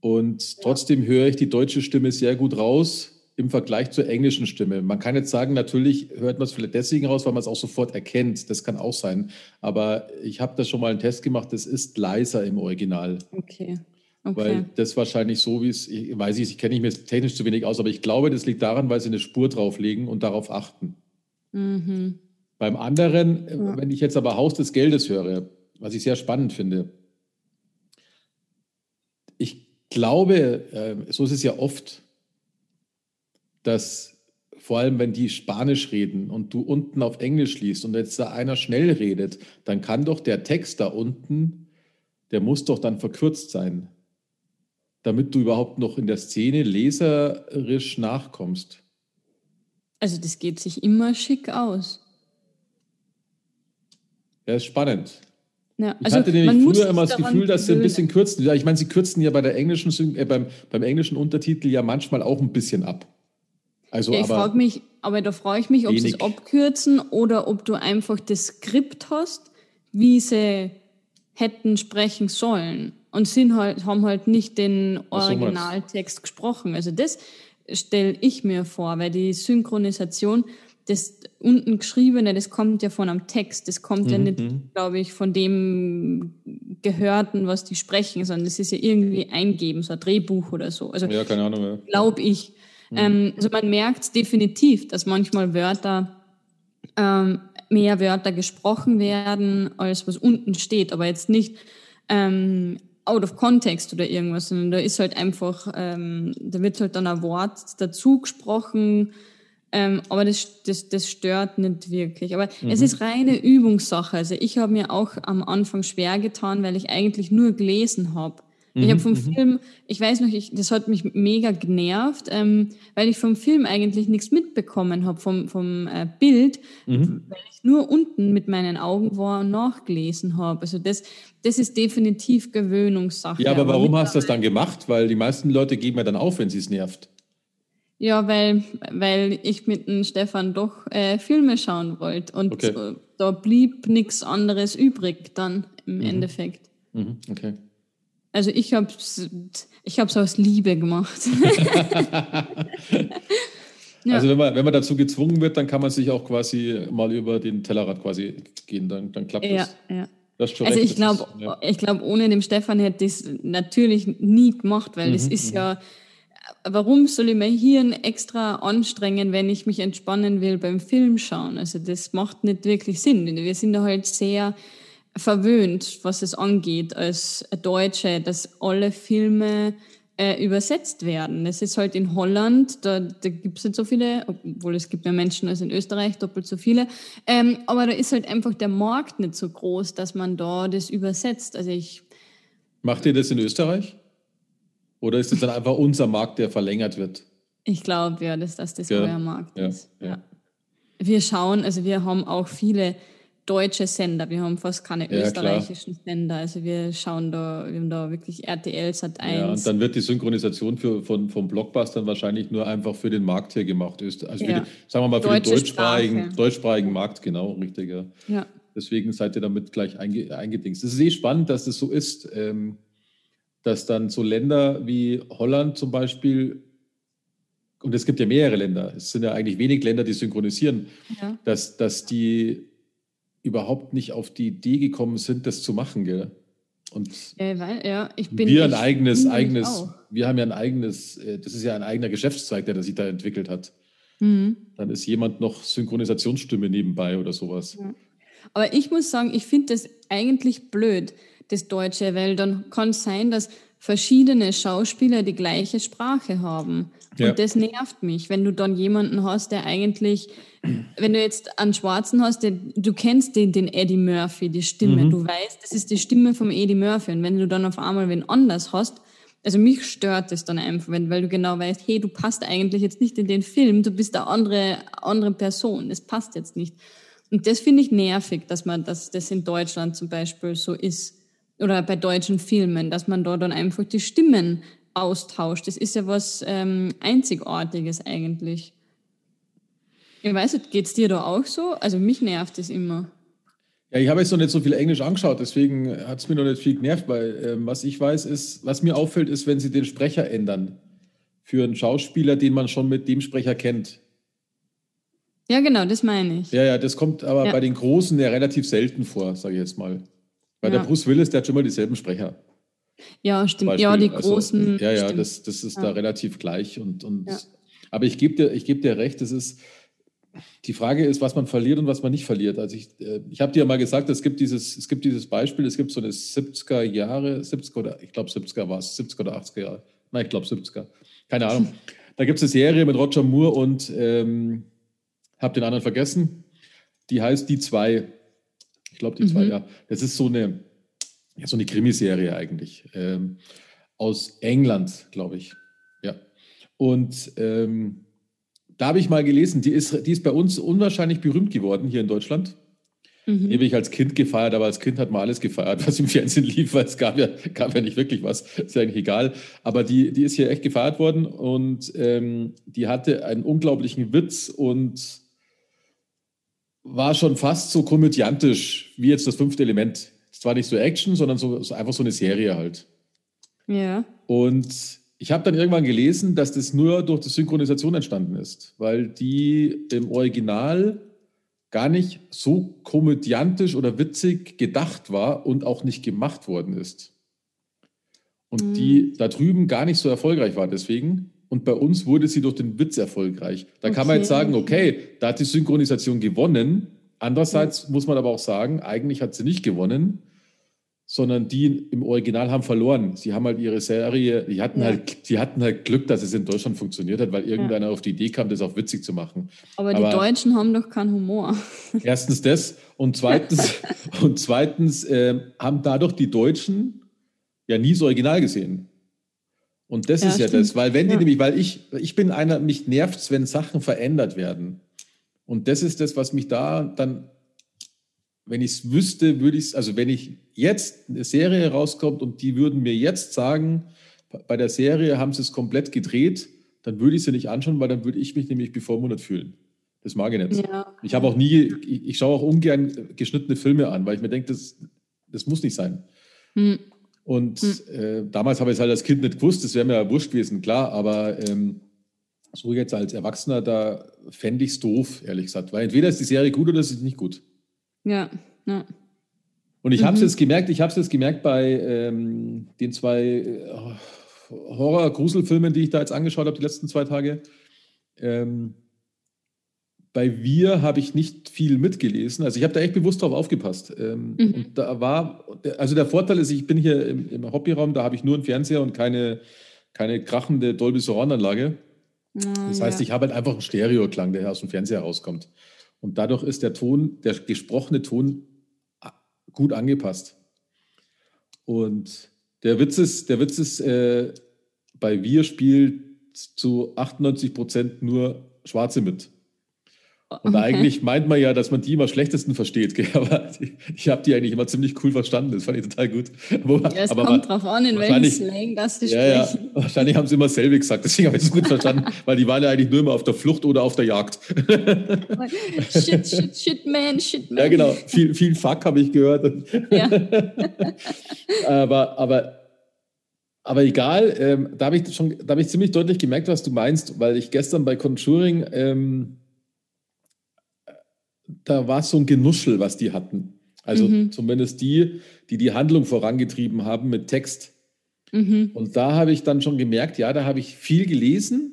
Und trotzdem höre ich die deutsche Stimme sehr gut raus im Vergleich zur englischen Stimme. Man kann jetzt sagen, natürlich hört man es vielleicht deswegen raus, weil man es auch sofort erkennt. Das kann auch sein. Aber ich habe da schon mal einen Test gemacht, das ist leiser im Original. Okay. Okay. Weil das wahrscheinlich so, wie es, ich weiß nicht, ich kenne mich mir technisch zu wenig aus, aber ich glaube, das liegt daran, weil sie eine Spur drauflegen und darauf achten. Mhm. Beim anderen, ja. wenn ich jetzt aber Haus des Geldes höre, was ich sehr spannend finde, ich glaube, äh, so ist es ja oft, dass vor allem, wenn die Spanisch reden und du unten auf Englisch liest und jetzt da einer schnell redet, dann kann doch der Text da unten, der muss doch dann verkürzt sein damit du überhaupt noch in der Szene leserisch nachkommst? Also das geht sich immer schick aus. Ja, ist spannend. Ja, also ich hatte nämlich früher immer das Gefühl, dass sie ein bisschen kürzen. Ja, ich meine, sie kürzen ja bei der englischen, äh, beim, beim englischen Untertitel ja manchmal auch ein bisschen ab. Also, ja, ich frage mich, aber da frage ich mich, ob sie es abkürzen oder ob du einfach das Skript hast, wie sie hätten sprechen sollen und sind halt, haben halt nicht den Originaltext gesprochen. Also das stelle ich mir vor, weil die Synchronisation, das unten geschriebene, das kommt ja von einem Text, das kommt mhm. ja nicht, mhm. glaube ich, von dem Gehörten, was die sprechen, sondern das ist ja irgendwie eingeben, so ein Drehbuch oder so. Also ja, keine Ahnung. Glaube ich. Mhm. Ähm, also man merkt definitiv, dass manchmal Wörter ähm, mehr Wörter gesprochen werden, als was unten steht, aber jetzt nicht ähm, out of context oder irgendwas, sondern da ist halt einfach, ähm, da wird halt dann ein Wort dazu gesprochen, ähm, aber das, das, das stört nicht wirklich. Aber mhm. es ist reine Übungssache. Also ich habe mir auch am Anfang schwer getan, weil ich eigentlich nur gelesen habe. Ich habe mhm, vom mhm. Film, ich weiß noch, ich, das hat mich mega genervt, ähm, weil ich vom Film eigentlich nichts mitbekommen habe, vom, vom äh, Bild, mhm. weil ich nur unten mit meinen Augen war und nachgelesen habe. Also das, das ist definitiv Gewöhnungssache. Ja, aber, aber warum hast du das dann gemacht? Weil die meisten Leute geben ja dann auf, wenn sie es nervt. Ja, weil, weil ich mit dem Stefan doch äh, Filme schauen wollte und okay. so, da blieb nichts anderes übrig dann im mhm. Endeffekt. Mhm. Okay. Also ich habe es ich hab's aus Liebe gemacht. ja. Also wenn man, wenn man dazu gezwungen wird, dann kann man sich auch quasi mal über den Tellerrad quasi gehen, dann, dann klappt ja, das. Ja. also recht, ich glaube, ja. ich glaube, ohne den Stefan hätte ich es natürlich nie gemacht, weil mhm, es ist mhm. ja, warum soll ich mein Hirn extra anstrengen, wenn ich mich entspannen will beim Film schauen? Also das macht nicht wirklich Sinn. Wir sind da halt sehr verwöhnt, was es angeht, als Deutsche, dass alle Filme äh, übersetzt werden. Es ist halt in Holland, da, da gibt es nicht so viele, obwohl es gibt mehr Menschen als in Österreich, doppelt so viele. Ähm, aber da ist halt einfach der Markt nicht so groß, dass man da das übersetzt. Also ich. Macht ihr das in Österreich? Oder ist es dann einfach unser Markt, der verlängert wird? Ich glaube ja, dass das das ja, euer Markt ja, ist. Ja. Wir schauen, also wir haben auch viele deutsche Sender. Wir haben fast keine ja, österreichischen klar. Sender. Also wir schauen da, wir haben da wirklich RTL Sat 1. Ja, und dann wird die Synchronisation für, von, von Blockbustern wahrscheinlich nur einfach für den Markt hier gemacht. Also ja. die, sagen wir mal für Deutsche den deutschsprachigen, deutschsprachigen Markt, genau, richtig. Ja. ja. Deswegen seid ihr damit gleich einge, eingedingst. Es ist eh spannend, dass das so ist, ähm, dass dann so Länder wie Holland zum Beispiel und es gibt ja mehrere Länder, es sind ja eigentlich wenig Länder, die synchronisieren, ja. dass, dass die überhaupt nicht auf die Idee gekommen sind, das zu machen, gell? Und ja, weil, ja, ich bin, wir ein eigenes, eigenes, wir haben ja ein eigenes, äh, das ist ja ein eigener Geschäftszweig, der sich da entwickelt hat. Mhm. Dann ist jemand noch Synchronisationsstimme nebenbei oder sowas. Ja. Aber ich muss sagen, ich finde das eigentlich blöd, das Deutsche, weil dann kann es sein, dass verschiedene Schauspieler die gleiche Sprache haben. Ja. Und das nervt mich, wenn du dann jemanden hast, der eigentlich, wenn du jetzt einen Schwarzen hast, der, du kennst den, den Eddie Murphy, die Stimme, mhm. du weißt, das ist die Stimme vom Eddie Murphy. Und wenn du dann auf einmal wen anders hast, also mich stört es dann einfach, wenn, weil du genau weißt, hey, du passt eigentlich jetzt nicht in den Film, du bist eine andere, andere Person, das passt jetzt nicht. Und das finde ich nervig, dass man, dass das in Deutschland zum Beispiel so ist. Oder bei deutschen Filmen, dass man da dann einfach die Stimmen austauscht. Das ist ja was ähm, Einzigartiges eigentlich. Ich weiß nicht, geht es dir da auch so? Also mich nervt das immer. Ja, ich habe jetzt noch nicht so viel Englisch angeschaut, deswegen hat es mir noch nicht viel genervt, weil ähm, was ich weiß ist, was mir auffällt, ist, wenn sie den Sprecher ändern für einen Schauspieler, den man schon mit dem Sprecher kennt. Ja, genau, das meine ich. Ja, ja, das kommt aber ja. bei den Großen ja relativ selten vor, sage ich jetzt mal. Bei ja. der Bruce Willis, der hat schon mal dieselben Sprecher. Ja, stimmt. Ja, die also, großen. Ja, ja, das, das ist ja. da relativ gleich. Und, und Aber ich gebe dir, geb dir recht, das ist, die Frage ist, was man verliert und was man nicht verliert. Also ich, äh, ich habe dir ja mal gesagt, es gibt, dieses, es gibt dieses Beispiel, es gibt so eine 70er Jahre, 70er oder ich glaube 70er war es, 70er oder 80er Jahre. Nein, ich glaube 70er. Keine Ahnung. Da gibt es eine Serie mit Roger Moore und ähm, habe den anderen vergessen. Die heißt Die zwei. Ich glaube, die mhm. zwei, ja. Das ist so eine, ja, so eine Krimiserie eigentlich. Ähm, aus England, glaube ich. Ja. Und ähm, da habe ich mal gelesen, die ist, die ist bei uns unwahrscheinlich berühmt geworden hier in Deutschland. Mhm. Die habe ich als Kind gefeiert, aber als Kind hat man alles gefeiert, was im Fernsehen lief, weil es gab ja, gab ja nicht wirklich was. Ist ja eigentlich egal. Aber die, die ist hier echt gefeiert worden und ähm, die hatte einen unglaublichen Witz und war schon fast so komödiantisch wie jetzt das fünfte Element. Es war nicht so Action, sondern so, so einfach so eine Serie halt. Ja. Und ich habe dann irgendwann gelesen, dass das nur durch die Synchronisation entstanden ist, weil die im Original gar nicht so komödiantisch oder witzig gedacht war und auch nicht gemacht worden ist. Und mhm. die da drüben gar nicht so erfolgreich war deswegen. Und bei uns wurde sie durch den Witz erfolgreich. Da okay. kann man jetzt sagen, okay, da hat die Synchronisation gewonnen. Andererseits muss man aber auch sagen, eigentlich hat sie nicht gewonnen, sondern die im Original haben verloren. Sie haben halt ihre Serie, die hatten, ja. halt, die hatten halt Glück, dass es in Deutschland funktioniert hat, weil irgendeiner ja. auf die Idee kam, das auch witzig zu machen. Aber, Aber die Deutschen haben doch keinen Humor. Erstens das und zweitens, und zweitens äh, haben dadurch die Deutschen ja nie das Original gesehen. Und das ja, ist ja stimmt. das, weil wenn die nämlich, weil ich, ich bin einer, mich nervt es, wenn Sachen verändert werden. Und das ist das, was mich da dann wenn ich es wüsste, würde ich es, also wenn ich jetzt eine Serie rauskommt und die würden mir jetzt sagen, bei der Serie haben sie es komplett gedreht, dann würde ich sie nicht anschauen, weil dann würde ich mich nämlich bevormundet fühlen. Das mag ich nicht. Ja. Ich habe auch nie, ich, ich, schaue auch ungern geschnittene Filme an, weil ich mir denke, das, das muss nicht sein. Hm. Und hm. Äh, damals habe ich es halt als Kind nicht gewusst, das wäre mir ja wurscht gewesen, klar, aber ähm, so jetzt als Erwachsener, da fände ich es doof, ehrlich gesagt, weil entweder ist die Serie gut oder sie ist nicht gut. Ja, ja. Und ich mhm. habe es jetzt gemerkt, ich habe es jetzt gemerkt bei ähm, den zwei äh, Horror-Gruselfilmen, die ich da jetzt angeschaut habe, die letzten zwei Tage. Ähm, bei Wir habe ich nicht viel mitgelesen. Also ich habe da echt bewusst drauf aufgepasst. Ähm, mhm. Und da war, also der Vorteil ist, ich bin hier im, im Hobbyraum, da habe ich nur einen Fernseher und keine, keine krachende Dolby Surround-Anlage. Das heißt, ja. ich habe halt einfach einen Stereoklang, der aus dem Fernseher rauskommt. Und dadurch ist der Ton, der gesprochene Ton gut angepasst. Und der Witz ist, der Witz ist äh, bei Wir spielt zu 98 Prozent nur Schwarze mit. Und okay. eigentlich meint man ja, dass man die immer schlechtesten versteht, gell? aber ich habe die eigentlich immer ziemlich cool verstanden. Das fand ich total gut. Wo, ja, es aber kommt drauf an, in welchem Slang das die ja, sprechen. Ja, wahrscheinlich haben sie immer selbe gesagt, deswegen habe ich es gut verstanden, weil die waren ja eigentlich nur immer auf der Flucht oder auf der Jagd. shit, shit, shit, man, shit, man. Ja, genau. Viel, viel Fuck habe ich gehört. Ja. aber, aber aber egal, ähm, da habe ich schon, da habe ich ziemlich deutlich gemerkt, was du meinst, weil ich gestern bei Conjuring ähm, da war es so ein Genuschel, was die hatten. Also mhm. zumindest die, die die Handlung vorangetrieben haben mit Text. Mhm. Und da habe ich dann schon gemerkt, ja, da habe ich viel gelesen.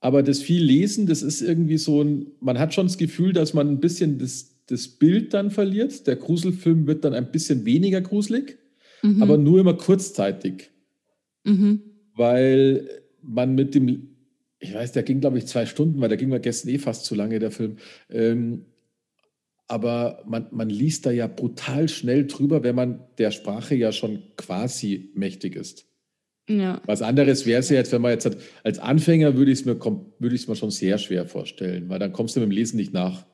Aber das viel Lesen, das ist irgendwie so ein, man hat schon das Gefühl, dass man ein bisschen das, das Bild dann verliert. Der Gruselfilm wird dann ein bisschen weniger gruselig, mhm. aber nur immer kurzzeitig. Mhm. Weil man mit dem, ich weiß, der ging, glaube ich, zwei Stunden, weil der ging mir gestern eh fast zu lange, der Film. Ähm, aber man, man liest da ja brutal schnell drüber, wenn man der Sprache ja schon quasi mächtig ist. Ja. Was anderes wäre es ja jetzt, wenn man jetzt hat, als Anfänger würde ich es mir, würd mir schon sehr schwer vorstellen, weil dann kommst du mit dem Lesen nicht nach.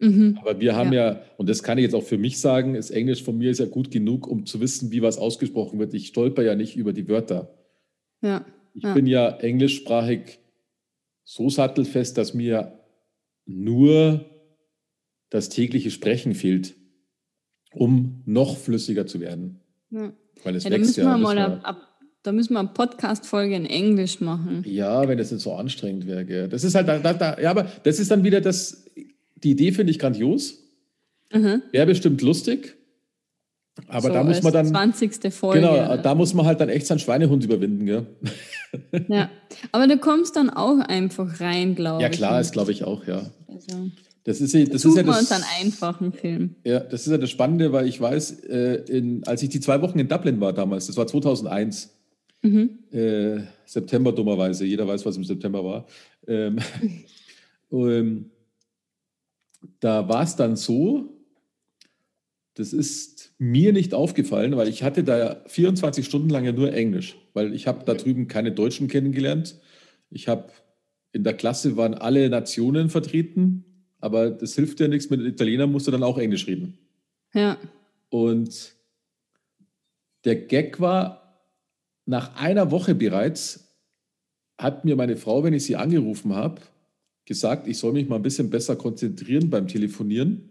Mhm. Aber wir haben ja. ja. und das kann ich jetzt auch für mich sagen, das Englisch von mir ist ja gut genug, um zu wissen, wie was ausgesprochen wird. Ich stolper ja nicht über die Wörter. Ja. Ich ja. bin ja englischsprachig so sattelfest, dass mir nur das tägliche Sprechen fehlt, um noch flüssiger zu werden. Ja. Weil es ja, wächst ja. Mal ab, ab, da müssen wir eine Podcast-Folge in Englisch machen. Ja, wenn es nicht so anstrengend wäre. Das ist halt, da, da, ja, aber das ist dann wieder das, die Idee finde ich grandios. Mhm. Wäre bestimmt lustig. Aber so, da muss man dann. 20. Folge. Genau, da muss man halt dann echt seinen Schweinehund überwinden, gell? Ja, aber du kommst dann auch einfach rein, glaube ich. Ja, klar, ist glaube ich auch, ja. Also, das ist, das ist ja das. uns einen einfachen Film. Ja, das ist ja das Spannende, weil ich weiß, äh, in, als ich die zwei Wochen in Dublin war damals, das war 2001, mhm. äh, September dummerweise, jeder weiß, was im September war. Ähm, ähm, da war es dann so, das ist mir nicht aufgefallen, weil ich hatte da 24 Stunden lang ja nur Englisch, weil ich habe da drüben keine Deutschen kennengelernt. Ich habe in der Klasse waren alle Nationen vertreten, aber das hilft ja nichts. Mit Italienern musst du dann auch Englisch reden. Ja. Und der Gag war, nach einer Woche bereits hat mir meine Frau, wenn ich sie angerufen habe, gesagt, ich soll mich mal ein bisschen besser konzentrieren beim Telefonieren,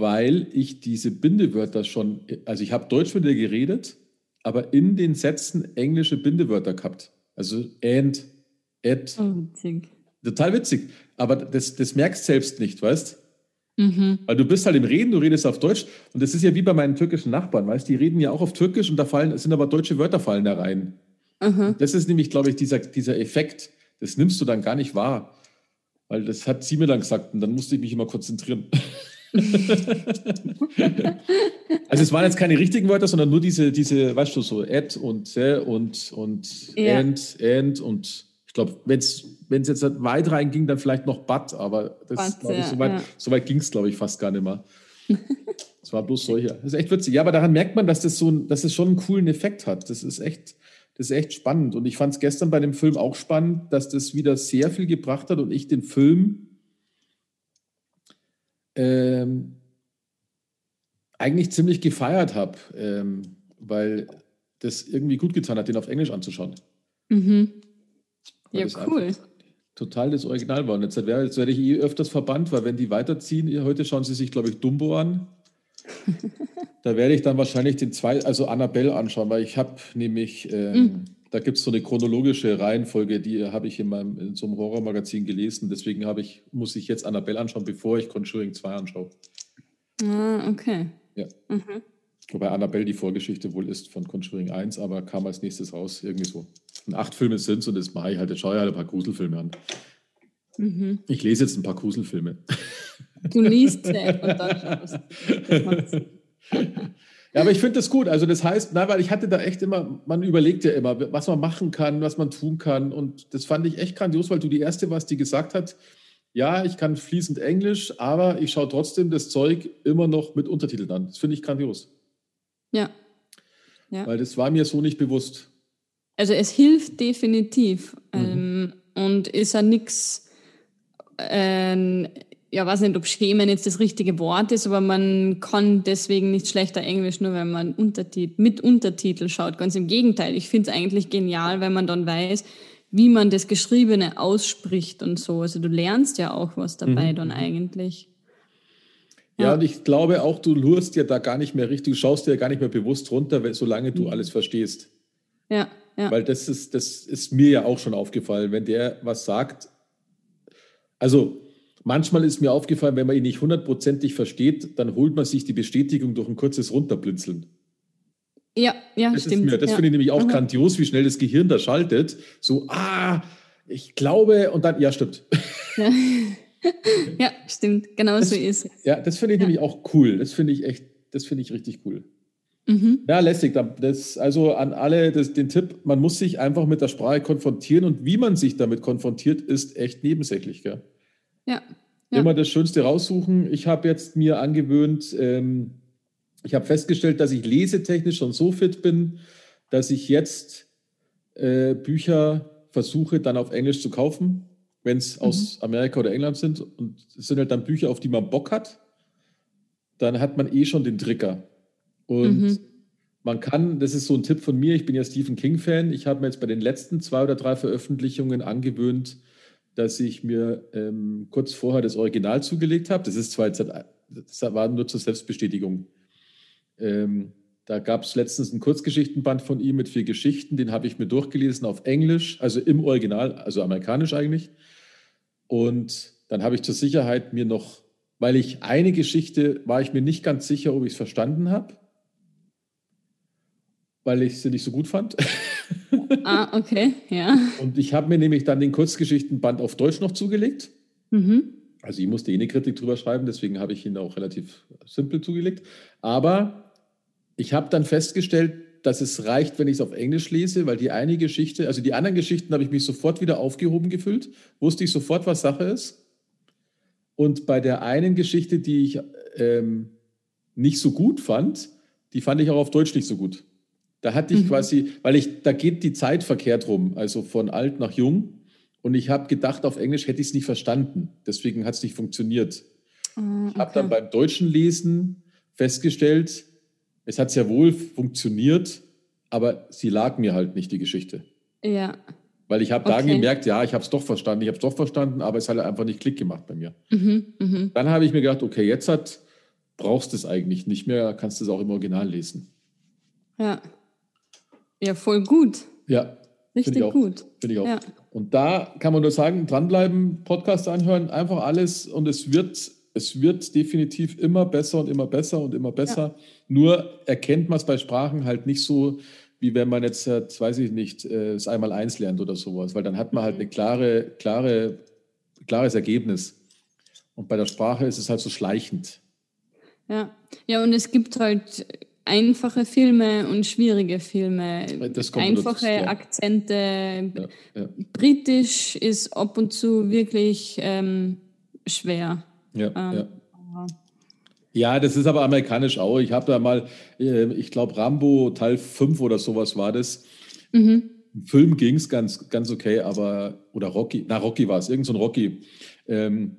weil ich diese Bindewörter schon, also ich habe Deutsch mit ihr geredet, aber in den Sätzen englische Bindewörter gehabt. Also and, at. Oh, witzig. Total witzig. Aber das, das merkst selbst nicht, weißt mhm. Weil du bist halt im Reden, du redest auf Deutsch und das ist ja wie bei meinen türkischen Nachbarn, weißt Die reden ja auch auf Türkisch und da fallen, sind aber deutsche Wörter fallen da rein. Mhm. Das ist nämlich, glaube ich, dieser, dieser Effekt das nimmst du dann gar nicht wahr. Weil das hat sie mir dann gesagt und dann musste ich mich immer konzentrieren. also es waren jetzt keine richtigen Wörter, sondern nur diese, diese weißt du, so Ad und und, und ja. and, and und ich glaube, wenn es jetzt weit rein ging, dann vielleicht noch but, aber das, but, ich, so weit, ja. so weit ging es, glaube ich, fast gar nicht mehr. Es war bloß solcher. Das ist echt witzig. Ja, aber daran merkt man, dass das so dass es schon einen coolen Effekt hat. Das ist echt, das ist echt spannend. Und ich fand es gestern bei dem Film auch spannend, dass das wieder sehr viel gebracht hat und ich den Film ähm, eigentlich ziemlich gefeiert habe, ähm, weil das irgendwie gut getan hat, den auf Englisch anzuschauen. Mhm. Ja, cool. Total das Original war. Und jetzt werde, jetzt werde ich eh öfters verbannt, weil wenn die weiterziehen, heute schauen sie sich, glaube ich, Dumbo an. Da werde ich dann wahrscheinlich den zwei, also Annabelle anschauen, weil ich habe nämlich, ähm, mhm. Da gibt es so eine chronologische Reihenfolge, die habe ich in, meinem, in so einem Horrormagazin gelesen. Deswegen ich, muss ich jetzt Annabelle anschauen, bevor ich Conjuring 2 anschaue. Ah, okay. Ja. Mhm. Wobei Annabelle die Vorgeschichte wohl ist von Conjuring 1, aber kam als nächstes raus, irgendwie so. Und acht Filme sind es und das mache ich halt, jetzt schaue ich halt ein paar Gruselfilme an. Mhm. Ich lese jetzt ein paar Gruselfilme. Du liest sie und dann schaust. Ja, aber ich finde das gut. Also das heißt, na, weil ich hatte da echt immer, man überlegt ja immer, was man machen kann, was man tun kann. Und das fand ich echt grandios, weil du die erste warst, die gesagt hat, ja, ich kann fließend Englisch, aber ich schaue trotzdem das Zeug immer noch mit Untertiteln an. Das finde ich grandios. Ja. ja. Weil das war mir so nicht bewusst. Also es hilft definitiv mhm. ähm, und ist ja nichts. Äh, ja, weiß nicht, ob schämen jetzt das richtige Wort ist, aber man kann deswegen nicht schlechter Englisch, nur wenn man Untertitel, mit Untertitel schaut. Ganz im Gegenteil. Ich finde es eigentlich genial, wenn man dann weiß, wie man das Geschriebene ausspricht und so. Also du lernst ja auch was dabei mhm. dann eigentlich. Ja, ja, und ich glaube auch, du lurst ja da gar nicht mehr richtig, du schaust dir ja gar nicht mehr bewusst runter, solange du mhm. alles verstehst. Ja, ja. Weil das ist, das ist mir ja auch schon aufgefallen, wenn der was sagt. Also Manchmal ist mir aufgefallen, wenn man ihn nicht hundertprozentig versteht, dann holt man sich die Bestätigung durch ein kurzes Runterblinzeln. Ja, ja, das stimmt. Mir, das ja. finde ich nämlich auch mhm. grandios, wie schnell das Gehirn da schaltet. So, ah, ich glaube, und dann, ja, stimmt. Ja. ja, stimmt. Genau das, so ist es. Ja, das finde ich ja. nämlich auch cool. Das finde ich echt, das finde ich richtig cool. Mhm. Ja, lässig. Das, also an alle das, den Tipp, man muss sich einfach mit der Sprache konfrontieren und wie man sich damit konfrontiert, ist echt nebensächlich. Gell? Ja. ja. Immer das Schönste raussuchen. Ich habe jetzt mir angewöhnt, ähm, ich habe festgestellt, dass ich lesetechnisch schon so fit bin, dass ich jetzt äh, Bücher versuche dann auf Englisch zu kaufen, wenn es mhm. aus Amerika oder England sind. Und es sind halt dann Bücher, auf die man Bock hat. Dann hat man eh schon den Trigger. Und mhm. man kann, das ist so ein Tipp von mir, ich bin ja Stephen King-Fan. Ich habe mir jetzt bei den letzten zwei oder drei Veröffentlichungen angewöhnt, dass ich mir ähm, kurz vorher das Original zugelegt habe. Das ist zwar jetzt, das war nur zur Selbstbestätigung. Ähm, da gab es letztens einen Kurzgeschichtenband von ihm mit vier Geschichten, den habe ich mir durchgelesen auf Englisch, also im Original, also amerikanisch eigentlich. Und dann habe ich zur Sicherheit mir noch, weil ich eine Geschichte war ich mir nicht ganz sicher, ob ich es verstanden habe, weil ich sie nicht so gut fand. Ah, okay, ja. Und ich habe mir nämlich dann den Kurzgeschichtenband auf Deutsch noch zugelegt. Mhm. Also ich musste eh eine Kritik drüber schreiben, deswegen habe ich ihn auch relativ simpel zugelegt. Aber ich habe dann festgestellt, dass es reicht, wenn ich es auf Englisch lese, weil die eine Geschichte, also die anderen Geschichten habe ich mich sofort wieder aufgehoben gefühlt, wusste ich sofort, was Sache ist. Und bei der einen Geschichte, die ich ähm, nicht so gut fand, die fand ich auch auf Deutsch nicht so gut. Da hatte ich mhm. quasi, weil ich, da geht die Zeit verkehrt rum, also von alt nach jung. Und ich habe gedacht, auf Englisch hätte ich es nicht verstanden. Deswegen hat es nicht funktioniert. okay. Ah, ich habe dann beim deutschen Lesen festgestellt, es hat sehr wohl funktioniert, aber sie lag mir halt nicht, die Geschichte. Ja. Weil ich habe okay. dann gemerkt, ja, ich habe es doch verstanden, ich habe es doch verstanden, aber es hat einfach nicht Klick gemacht bei mir. Mhm, mh. Dann habe ich mir gedacht, okay, jetzt hat, brauchst du es eigentlich nicht mehr, kannst du es auch im Original lesen. Ja. Ja, voll gut. Ja. Richtig gut. Finde ich auch. Ja. Und da kann man nur sagen, dranbleiben, Podcast anhören, einfach alles und es wird es wird definitiv immer besser und immer besser und immer besser. Ja. Nur erkennt man es bei Sprachen halt nicht so, wie wenn man jetzt, jetzt weiß ich nicht, das äh, einmal eins lernt oder sowas, weil dann hat man halt mhm. eine klare, klare, klares Ergebnis. Und bei der Sprache ist es halt so schleichend. Ja, ja, und es gibt halt einfache Filme und schwierige Filme. Einfache dazu, Akzente. Ja, ja. Britisch ist ab und zu wirklich ähm, schwer. Ja, ähm, ja. Ja, das ist aber amerikanisch auch. Ich habe da mal, äh, ich glaube, Rambo Teil 5 oder sowas war das. Mhm. Im Film ging es ganz, ganz okay, aber, oder Rocky, na, Rocky war es, irgend so ein Rocky. Ähm,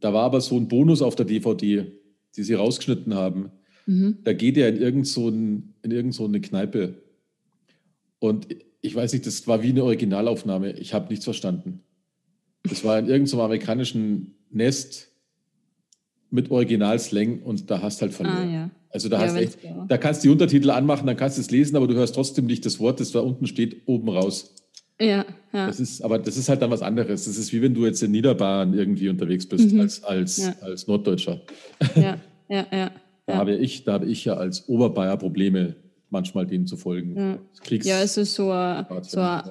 da war aber so ein Bonus auf der DVD, die sie rausgeschnitten haben. Mhm. Da geht er in irgend so, ein, in irgend so eine Kneipe. Und ich weiß nicht, das war wie eine Originalaufnahme. Ich habe nichts verstanden. Das war in irgendeinem so amerikanischen Nest mit Originalslang und da hast halt verloren. Ah, ja. Also da ja, hast echt, da kannst du die Untertitel anmachen, dann kannst du es lesen, aber du hörst trotzdem nicht das Wort, das da unten steht, oben raus. Ja, ja. Das ist, aber das ist halt dann was anderes. Das ist wie wenn du jetzt in Niederbayern irgendwie unterwegs bist mhm. als, als, ja. als Norddeutscher. Ja, ja, ja. Da habe ich, da habe ich ja als Oberbayer Probleme, manchmal denen zu folgen. Ja, Kriegs ja also so ein, so ein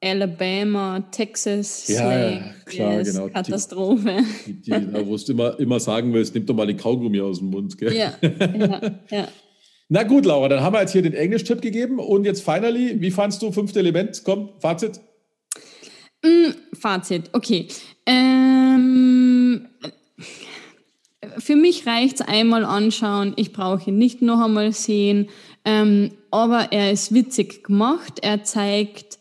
Alabama, Texas, ja, Slang, ja, klar, yes, genau. Katastrophe. Die, die, die, wo du immer, immer sagen willst, nimm doch mal den Kaugummi aus dem Mund. Gell? Ja, ja, ja. Na gut, Laura, dann haben wir jetzt hier den Englisch-Tipp gegeben und jetzt finally, wie fandst du fünfte Element? Komm, Fazit. Mm, Fazit, okay. Ähm, für mich reicht es einmal anschauen, ich brauche ihn nicht noch einmal sehen, ähm, aber er ist witzig gemacht, er zeigt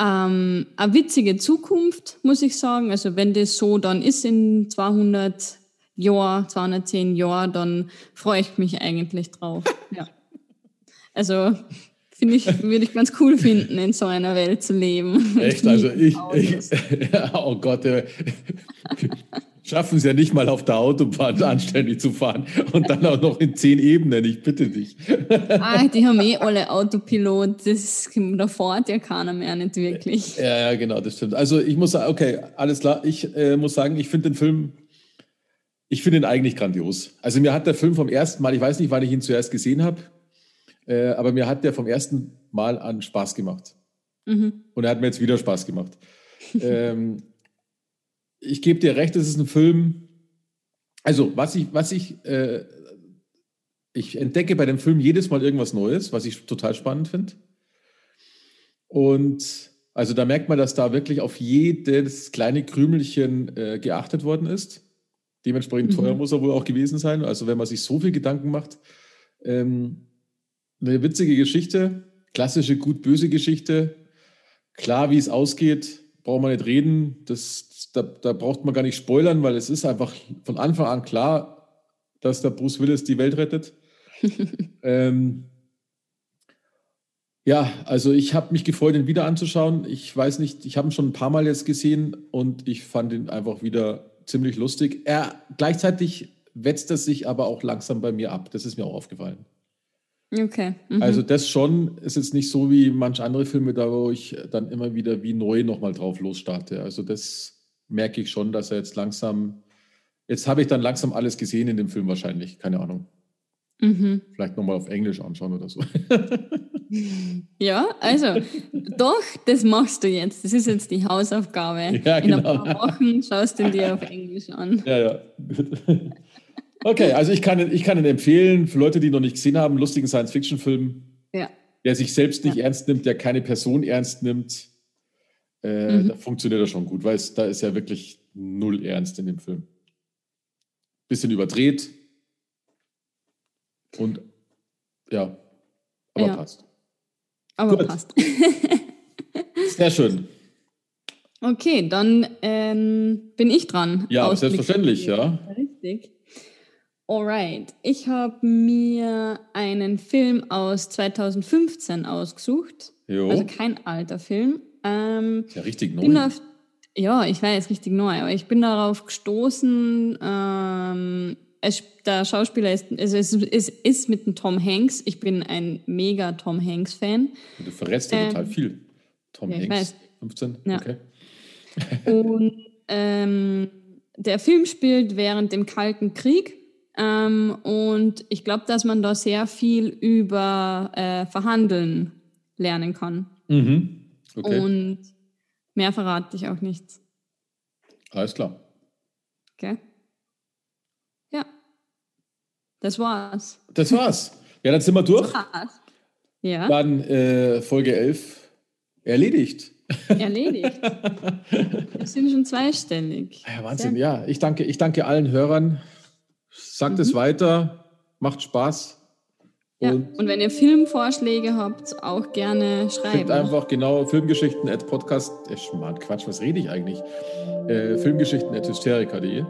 ähm, eine witzige Zukunft, muss ich sagen. Also wenn das so dann ist in 200 Jahren, 210 Jahren, dann freue ich mich eigentlich drauf. ja. Also finde ich, würde ich ganz cool finden, in so einer Welt zu leben. Echt? Also ich, ich oh Gott, schaffen es ja nicht mal auf der Autobahn anständig zu fahren und dann auch noch in zehn Ebenen, ich bitte dich. Ah, die haben eh alle Autopilot, das da fährt ja keiner mehr nicht wirklich. Ja, ja, genau, das stimmt. Also ich muss sagen, okay, alles klar, ich äh, muss sagen, ich finde den Film, ich finde ihn eigentlich grandios. Also mir hat der Film vom ersten Mal, ich weiß nicht, wann ich ihn zuerst gesehen habe, äh, aber mir hat der vom ersten Mal an Spaß gemacht. Mhm. Und er hat mir jetzt wieder Spaß gemacht. ähm, ich gebe dir recht, es ist ein Film. Also, was ich, was ich, äh, ich entdecke bei dem Film jedes Mal irgendwas Neues, was ich total spannend finde. Und also da merkt man, dass da wirklich auf jedes kleine Krümelchen äh, geachtet worden ist. Dementsprechend teuer mhm. muss er wohl auch gewesen sein. Also wenn man sich so viel Gedanken macht. Ähm, eine witzige Geschichte, klassische gut-böse Geschichte. Klar, wie es ausgeht, braucht man nicht reden. Das, da, da braucht man gar nicht spoilern, weil es ist einfach von Anfang an klar, dass der Bruce Willis die Welt rettet. ähm, ja, also ich habe mich gefreut, ihn wieder anzuschauen. Ich weiß nicht, ich habe ihn schon ein paar Mal jetzt gesehen und ich fand ihn einfach wieder ziemlich lustig. Er gleichzeitig wetzt er sich aber auch langsam bei mir ab. Das ist mir auch aufgefallen. Okay. Mhm. Also das schon ist jetzt nicht so wie manche andere Filme, da wo ich dann immer wieder wie neu nochmal drauf losstarte. Also das merke ich schon, dass er jetzt langsam, jetzt habe ich dann langsam alles gesehen in dem Film wahrscheinlich, keine Ahnung. Mhm. Vielleicht nochmal auf Englisch anschauen oder so. Ja, also doch, das machst du jetzt. Das ist jetzt die Hausaufgabe. Ja, genau. In ein genau. paar Wochen schaust du dir auf Englisch an. Ja, ja. Okay, also ich kann, ich kann ihn empfehlen, für Leute, die noch nicht gesehen haben, lustigen Science-Fiction-Film, ja. der sich selbst nicht ja. ernst nimmt, der keine Person ernst nimmt. Äh, mhm. Da funktioniert er schon gut, weil es, da ist ja wirklich null Ernst in dem Film. Bisschen überdreht, und ja, aber ja. passt. Aber Gut. passt. Sehr schön. Okay, dann ähm, bin ich dran. Ja, selbstverständlich, ja. Richtig. Alright, ich habe mir einen Film aus 2015 ausgesucht. Jo. Also kein alter Film. Ähm, ja richtig neu. Auf, ja, ich weiß, richtig neu, aber ich bin darauf gestoßen, ähm, es, der Schauspieler ist, also es, es ist mit dem Tom Hanks. Ich bin ein mega Tom Hanks-Fan. Du verrätst ja ähm, total viel. Tom ja, Hanks, weiß. 15, ja. okay. Und ähm, der Film spielt während dem Kalten Krieg. Ähm, und ich glaube, dass man da sehr viel über äh, Verhandeln lernen kann. Mhm. Okay. Und mehr verrate ich auch nicht. Alles klar. Okay. Das war's. Das war's. Ja, dann sind wir durch. Ja. Dann äh, Folge 11 erledigt. Erledigt. wir sind schon zweistellig. Ja, Wahnsinn, Sehr ja. Ich danke, ich danke allen Hörern. Sagt mhm. es weiter, macht Spaß. Ja. Und, und, wenn ihr Filmvorschläge habt, auch gerne schreiben. Schickt einfach genau Filmgeschichten at Podcast. Äh, Mann, Quatsch, was rede ich eigentlich? Äh, Filmgeschichten at hysterika.de.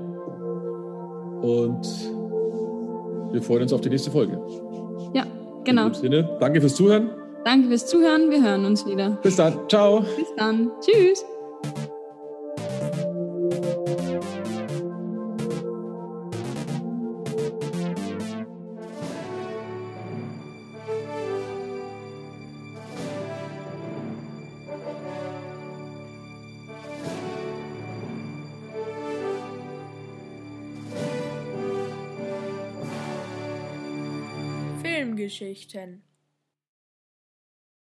Und wir freuen uns auf die nächste Folge. Ja, genau. In dem Sinne, danke fürs Zuhören. Danke fürs Zuhören. Wir hören uns wieder. Bis dann. Ciao. Bis dann. Tschüss. Geschichten.